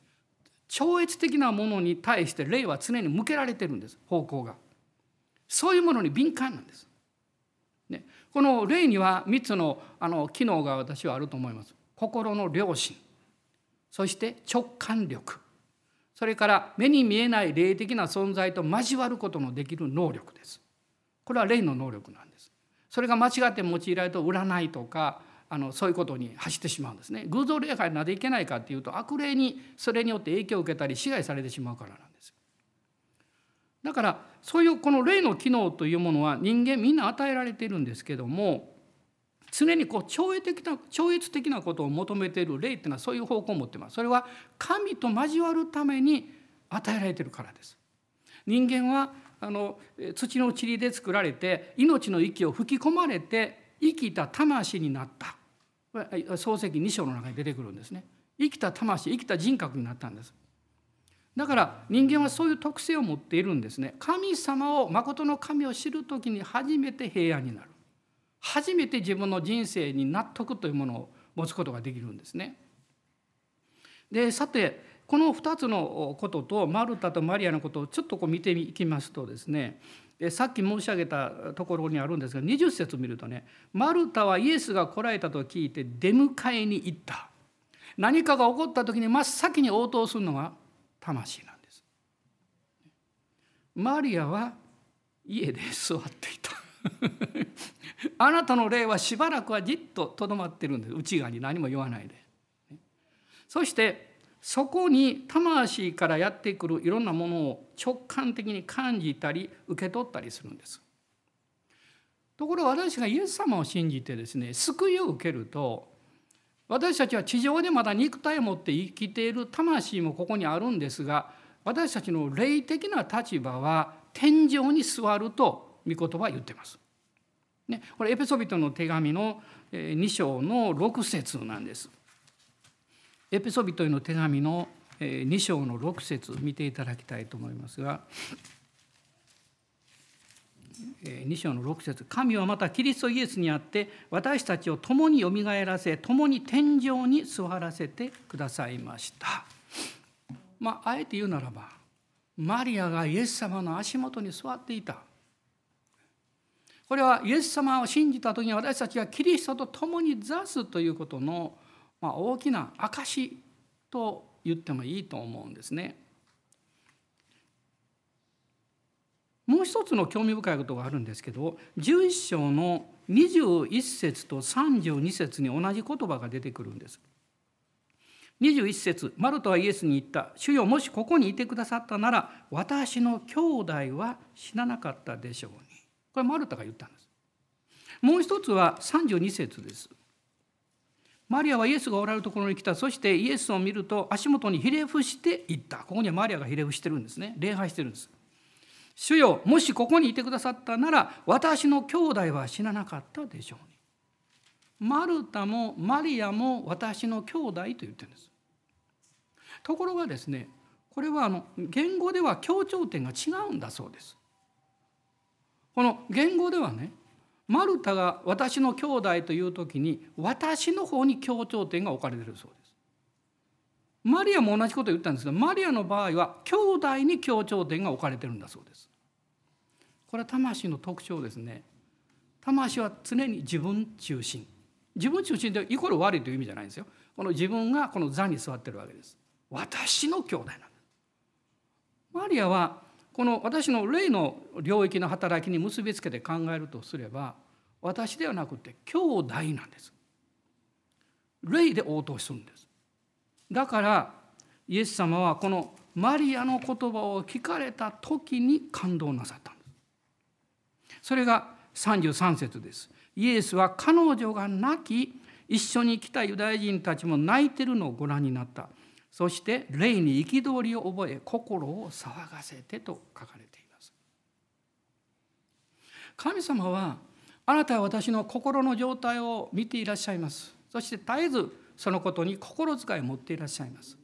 超越的なものに対して霊は常に向けられてるんです方向が。そういうものに敏感なんです、ね、この霊には3つのあの機能が私はあると思います。心の良心。そして直感力。それから目に見えない霊的な存在と交わることのできる能力です。これは霊の能力なんです。それが間違って用いられると占いとかあのそういうことに走ってしまうんですね。偶像礼拝なぜいけないかっていうと悪霊にそれによって影響を受けたり支配されてしまうからなんです。だからそういうこの霊の機能というものは人間みんな与えられているんですけども常にこう超越的な超越的なことを求めている霊っていうのはそういう方向を持ってます。それは神と交わるために与えられているからです。人間はあの土の塵で作られて命の息を吹き込まれて生きた魂になった。漱石2章の中に出てくるんですね。生きた魂生きた人格になったんです。だから人間はそういう特性を持っているんですね。神様を誠の神を知る時に初めて平安になる。初めて自分の人生に納得というものを持つことができるんですね。でさてこの2つのこととマルタとマリアのことをちょっとこう見ていきますとですねさっき申し上げたところにあるんですが20節見るとねマルタはイエスが来られたと聞いて出迎えに行った。何かが起こった時に真っ先に応答するのが魂なんです。マリアは家で座っていた。あなたの霊はしばらくはじっととどまってるんです。内側に何も言わないで。そしてそこに魂からやってくるいろんなものを直感的に感じたり受け取ったりするんです。ところが私がイエス様を信じてですね救いを受けると私たちは地上でまだ肉体を持って生きている魂もここにあるんですが私たちの霊的な立場は天井に座ると御言葉は言ってます。ね、これエペソビトの手紙の2章の6節なんです。エペソビトへの手紙の2章の6節見ていただきたいと思いますが2章の6節神はまたキリストイエスにあって私たちを共によみがえらせ共に天井に座らせてくださいました。まあ、あえて言うならばマリアがイエス様の足元に座っていた。これはイエス様を信じた時に私たちがキリストと共に座すということのまあ、大きな証と言ってもいいと思うんですね。もう一つの興味深いことがあるんですけど11章の21節と32節に同じ言葉が出てくるんです。21節マルトはイエスに言った「主よもしここにいてくださったなら私の兄弟は死ななかったでしょうに」これマルタが言ったんです。もう一つは32節です。マリアはイエスがおられるところに来た。そしてイエスを見ると足元にひれ伏していった。ここにはマリアがひれ伏してるんですね。礼拝してるんです。主よもしここにいてくださったなら私の兄弟は死ななかったでしょうにマルタもマリアも私の兄弟と言ってるんです。ところがですねこれはあの言語では強調点が違うんだそうです。この言語ではねマルタが私の兄弟という時に私の方に強調点が置かれているそうです。マリアも同じこと言ったんですけどマリアの場合は兄弟に強調点が置かれてるんだそうです。これは魂の特徴ですね。魂は常に自分中心。自分中心でイコール悪いという意味じゃないんですよ。この自分がこの座に座ってるわけです。私の兄弟なんです。マリアはこの私の霊の領域の働きに結びつけて考えるとすれば私ではなくて兄弟なんです。霊で応答するんです。だからイエス様はこのマリアの言葉を聞かれた時に感動なさったんです。それが33節です。イエスは彼女が泣き一緒に来たユダヤ人たちも泣いてるのをご覧になった。そして霊に憤りを覚え心を騒がせてと書かれています。神様はあなたは私の心の状態を見ていらっしゃいます。そして絶えずそのことに心遣いを持っていらっしゃいます。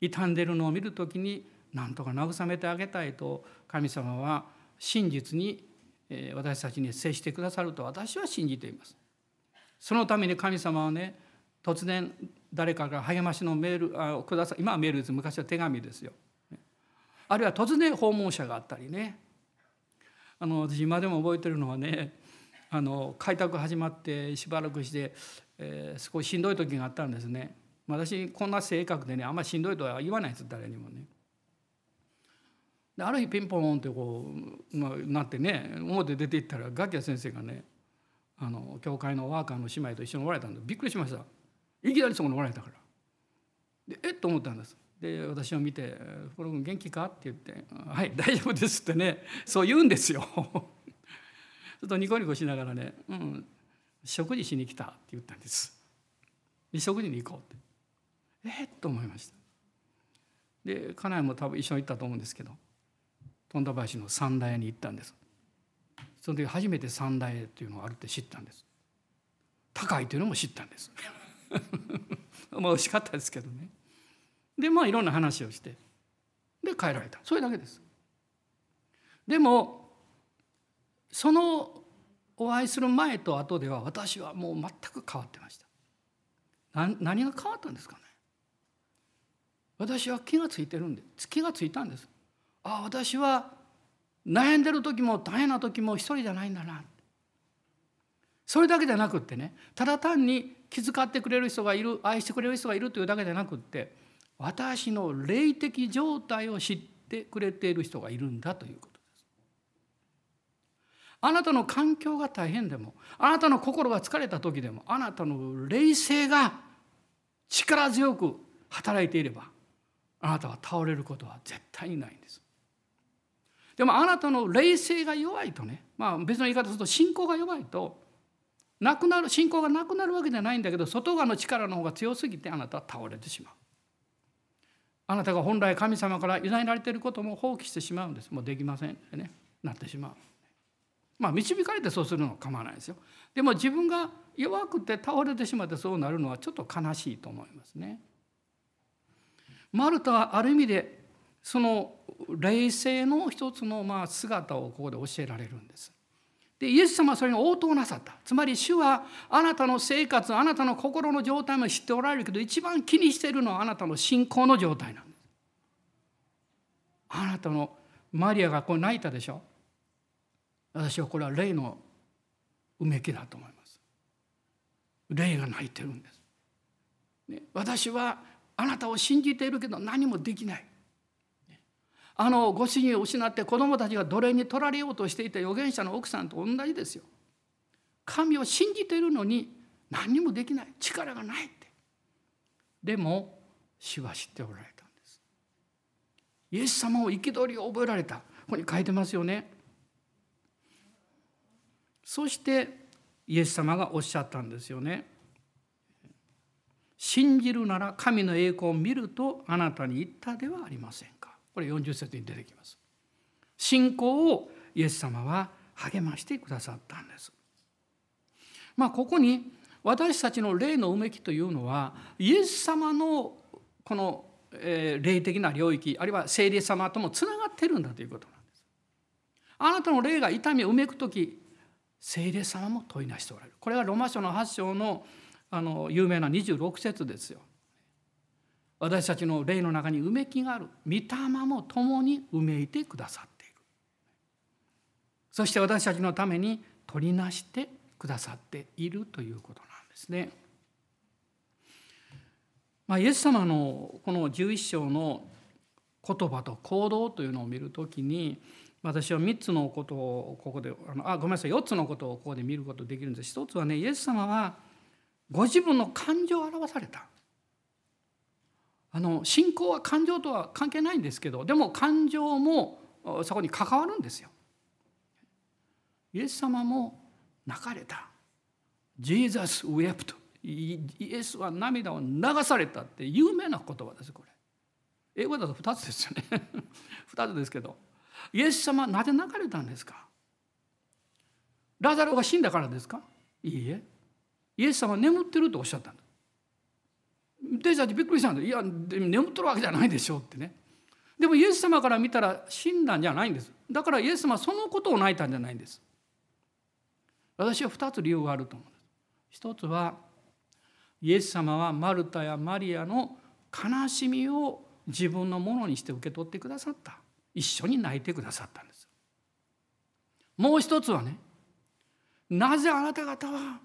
傷んでるのを見る時に何とか慰めてあげたいと神様は真実に私たちに接してくださると私は信じています。そのために神様はね突然誰かが励ましのメールあください今はメールです昔は手紙ですよ。あるいは突然訪問者があったりねあの私今でも覚えてるのはねあの開拓始まってしばらくして、えー、少ししんどい時があったんですね。私こんな性格でねあんましんどいとは言わないです誰にもね。である日ピンポンってこう、まあ、なってね表出て行ったらガキヤ先生がねあの教会のワーカーの姉妹と一緒におられたんでびっくりしましたいきなりそこにおられたからでえっ？と思ったんですで私を見て「これ君元気か?」って言って「はい大丈夫です」ってねそう言うんですよ。ちょっとニコニコしながらね「うん食事しに来た」って言ったんです。食事に行こうってえっ？と思いました。で家内も多分一緒に行ったと思うんですけど富田林の三大屋に行ったんです。その時初めて三大屋っていうのがあるって知ったんです。高いというのも知ったんです。まあ美味しかったですけどね。でまあいろんな話をしてで帰られたそれだけです。でもそのお会いする前と後では私はもう全く変わってました。何が変わったんですかね私は気がついてるんで気がついたんです。ああ私は悩んでる時も大変な時も一人じゃないんだなそれだけじゃなくってねただ単に気遣ってくれる人がいる愛してくれる人がいるというだけじゃなくって私の霊的状態を知ってくれている人がいるんだということです。あなたの環境が大変でもあなたの心が疲れた時でもあなたの霊性が力強く働いていればあなたは倒れることは絶対にないんです。でもあなたの霊性が弱いとね、まあ、別の言い方すると信仰が弱いとなくなる信仰がなくなるわけじゃないんだけど外側の力の方が強すぎてあなたは倒れてしまう。あなたが本来神様から委ねられていることも放棄してしまうんですもうできませんってねなってしまう。まあ導かれてそうするのは構わないですよ。でも自分が弱くて倒れてしまってそうなるのはちょっと悲しいと思いますね。マルタはある意味でその霊性の一つのまあ姿をここで教えられるんです。でイエス様はそれに応答なさったつまり主はあなたの生活あなたの心の状態も知っておられるけど一番気にしているのはあなたの信仰の状態なんです。あなたのマリアがこう泣いたでしょ私はこれは霊のうめきだと思います。霊が泣いてるんです。ね、私はあなたを信じているけど何もできない。あのご主人を失って子供たちが奴隷に取られようとしていた預言者の奥さんと同じですよ。神を信じているのに何にもできない力がないって。でも主は知っておられたんです。イエス様を憤りを覚えられた。ここに書いてますよね。そしてイエス様がおっしゃったんですよね。信じるなら神の栄光を見るとあなたに言ったではありません。これ40節に出てきます。信仰をイエス様は励ましてくださったんです。まあここに私たちの霊のうめきというのはイエス様のこの霊的な領域あるいは聖霊様ともつながってるんだということなんです。あなたの霊が痛みをうめく時聖霊様も問いなしておられる。これはロマ書の8章のあの有名な26節ですよ。私たちの霊の中にうめきがある。御霊も共にうめいてくださっている。そして私たちのために取りなしてくださっているということなんですね。まあ、イエス様のこの11章の言葉と行動というのを見るときに私は3つのことをここであのあごめんなさい4つのことをここで見ることできるんです。一つはねイエス様はご自分の感情を表された。あの信仰は感情とは関係ないんですけどでも感情もそこに関わるんですよ。イエス様も泣かれた。Jesus wept イエスは涙を流されたって有名な言葉ですこれ。英語だと2つですよね。2つですけど。イエス様なぜ泣かれたんですか？ラザロが死んだからですか？いいえ。イエス様は眠ってるとおっしゃったんだ弟子たちびっくりしたんで「いや眠っとるわけじゃないでしょ」ってね。でもイエス様から見たら死んだんじゃないんです。だからイエス様はそのことを泣いたんじゃないんです。私は2つ理由があると思うんです。一つはイエス様はマルタやマリアの悲しみを自分のものにして受け取ってくださった。一緒に泣いてくださったんです。もう一つはねなぜあなた方は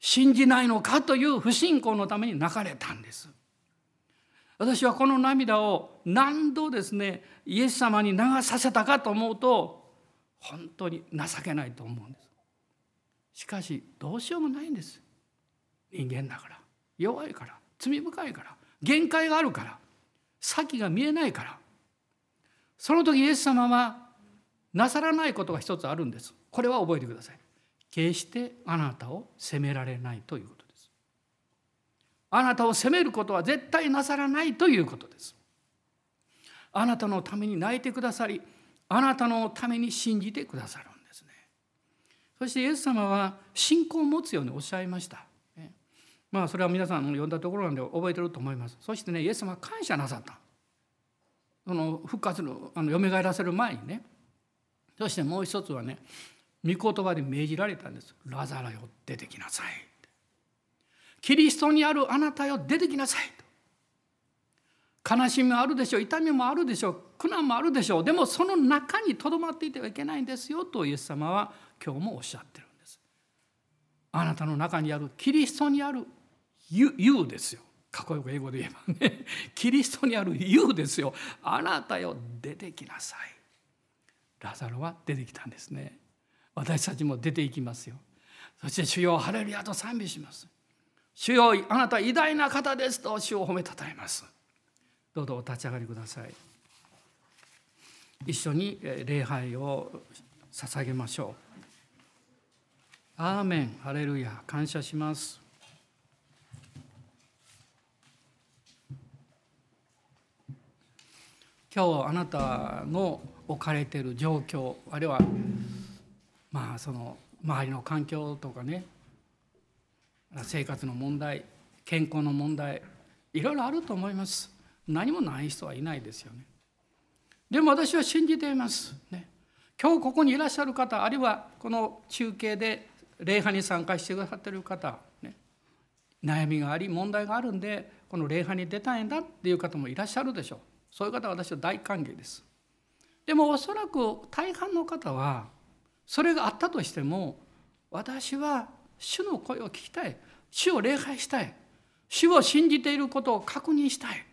信じないのかという不信仰のために泣かれたんです。私はこの涙を何度ですねイエス様に流させたかと思うと本当に情けないと思うんです。しかしどうしようもないんです。人間だから弱いから罪深いから限界があるから先が見えないから。その時イエス様はなさらないことが一つあるんです。これは覚えてください。決してあなたを責められないということです。あなたを責めることは絶対なさらないということです。あなたのために泣いてくださりあなたのために信じてくださるんですね。そしてイエス様は信仰を持つようにおっしゃいました。まあそれは皆さんの読んだところなんで覚えてると思います。そしてねイエス様は感謝なさった。その復活のあの蘇らせる前にね。そしてもう一つはね御言葉で命じられたんです。ラザラよ出てきなさい。キリストにあるあなたよ出てきなさい。悲しみもあるでしょう痛みもあるでしょう苦難もあるでしょう。でもその中にとどまっていてはいけないんですよとイエス様は今日もおっしゃってるんです。あなたの中にあるキリストにある you ですよ。かっこよく英語で言えばね。キリストにある You ですよ。あなたよ出てきなさい。ラザロは出てきたんですね。私たちも出ていきますよ。そして主よハレルヤと賛美します。主よあなた偉大な方ですと主を褒めたたえます。どうぞお立ち上がりください。一緒に礼拝を捧げましょう。アーメン。ハレルヤ。感謝します。今日あなたの置かれている状況あるいはまあその周りの環境とかね生活の問題健康の問題いろいろあると思います。何もない人はいないですよね。でも私は信じています、ね、今日ここにいらっしゃる方あるいはこの中継で礼拝に参加してくださってる方、ね、悩みがあり問題があるんでこの礼拝に出たいんだっていう方もいらっしゃるでしょう。そういう方は私は大歓迎です。でもおそらく大半の方はそれがあったとしても私は主の声を聞きたい。主を礼拝したい。主を信じていることを確認したい。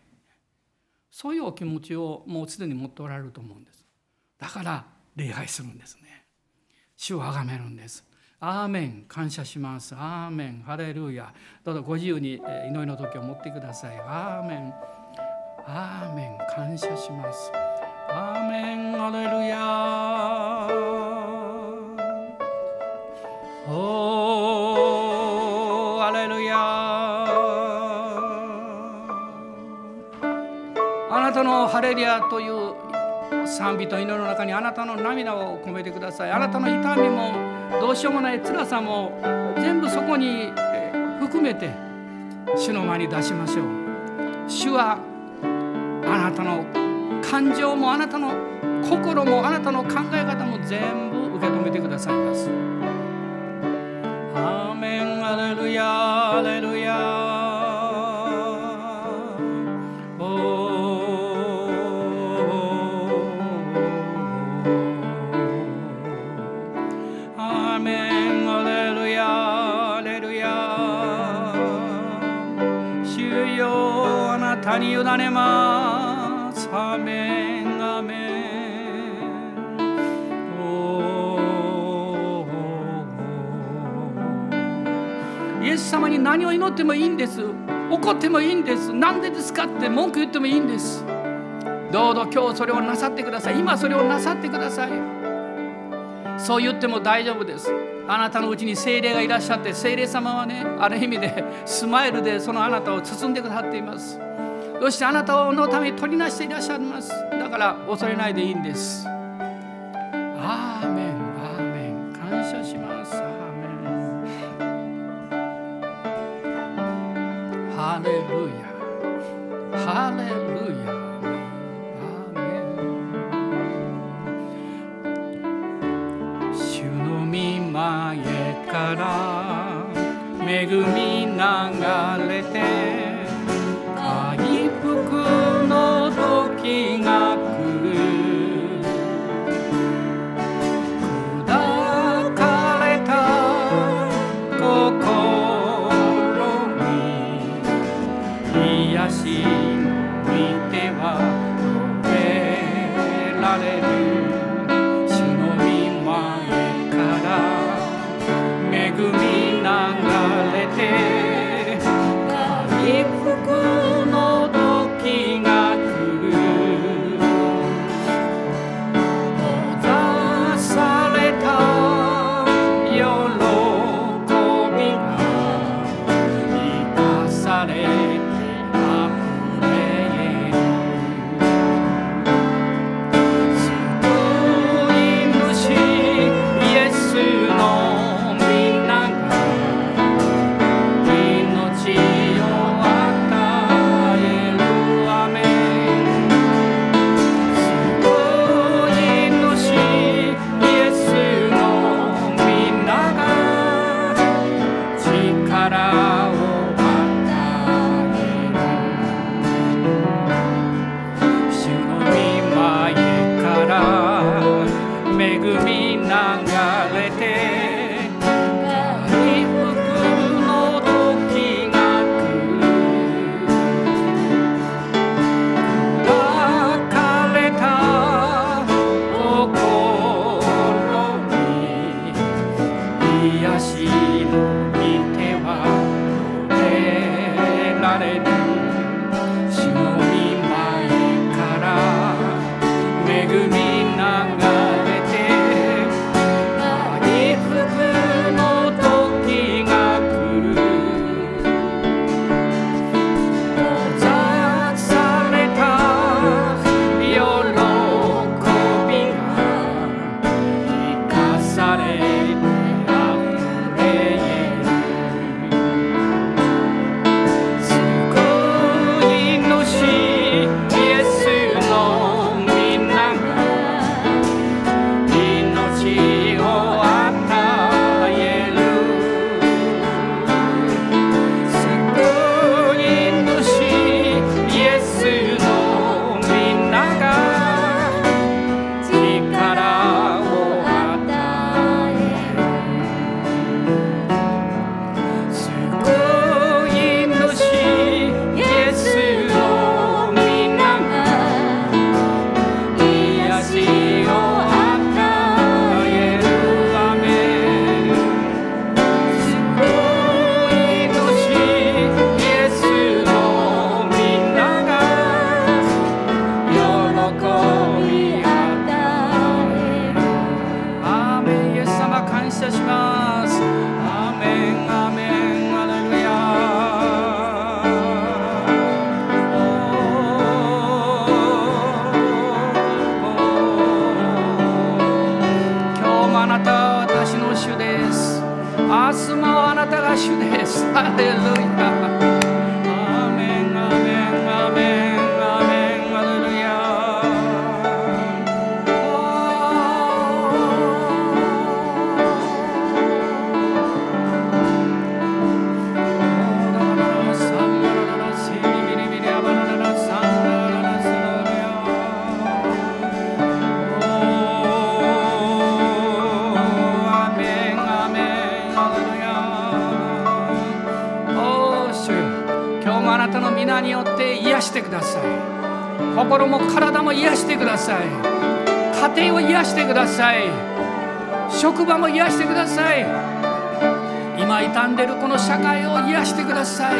そういうお気持ちをもうすでに持っておられると思うんです。だから礼拝するんですね。主を崇めるんです。アーメン。感謝します。アーメン。ハレルヤ。どうぞご自由に祈りの時を持ってください。アーメン。アーメン。感謝します。アーメン。ハレルヤ。おーアレルヤあなたのハレルヤという賛美と祈りの中にあなたの涙を込めてください。あなたの痛みもどうしようもない辛さも全部そこに含めて主の前に出しましょう。主はあなたの感情もあなたの心もあなたの考え方も全部受け止めてくださいます。レル何を祈ってもいいんです。怒ってもいいんです。何でですかって文句言ってもいいんです。どうぞ今日それをなさってください。今それをなさってください。そう言っても大丈夫です。あなたのうちに精霊がいらっしゃって精霊様はねある意味で スマイルでそのあなたを包んでくださっています。そしてあなたのために取りなしていらっしゃいます。だから恐れないでいいんです。流れて」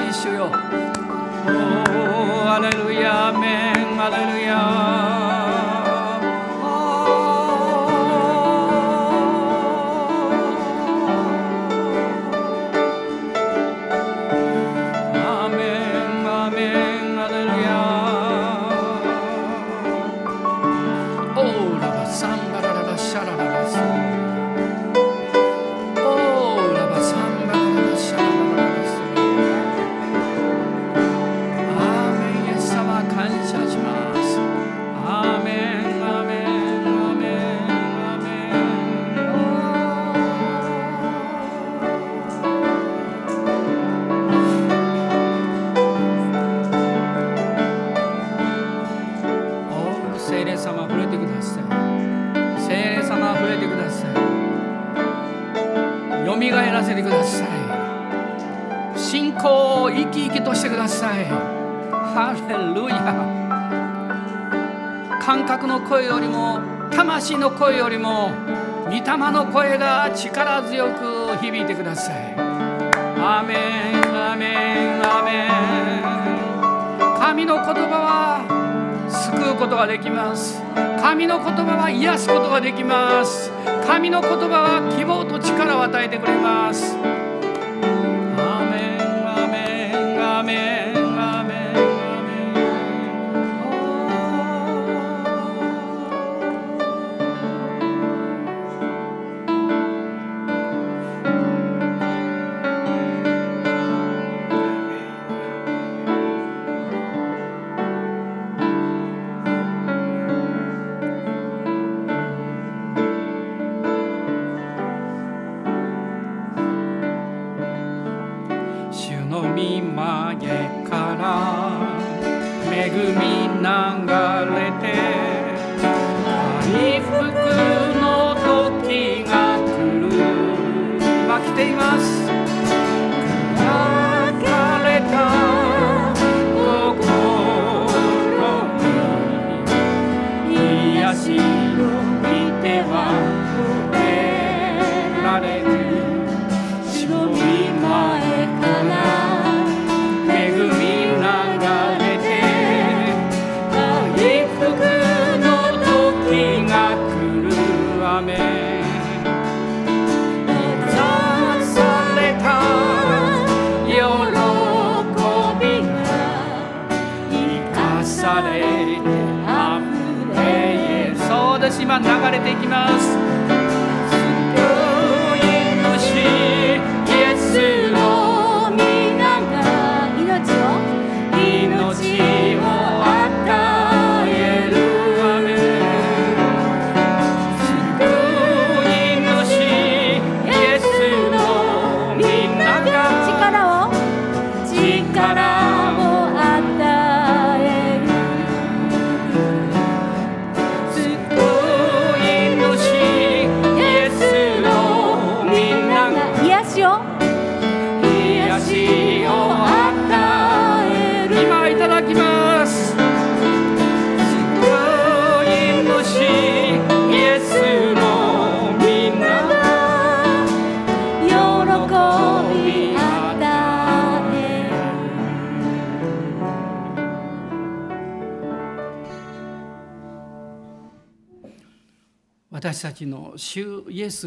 イ主よ。おー、アレルヤ、アメン、アレルヤ。感覚の声よりも魂の声よりも御霊の声が力強く響いてください。アメンアメンアメン。神の言葉は救うことができます。神の言葉は癒すことができます。神の言葉は希望と力を与えてくれます。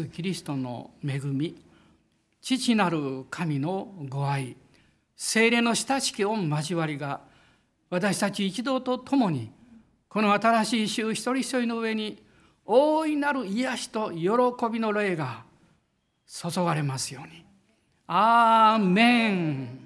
ス・キリストの恵み父なる神のご愛精霊の親しき御交わりが私たち一同と共にこの新しい週一人一人の上に大いなる癒しと喜びの霊が注がれますように。アーメン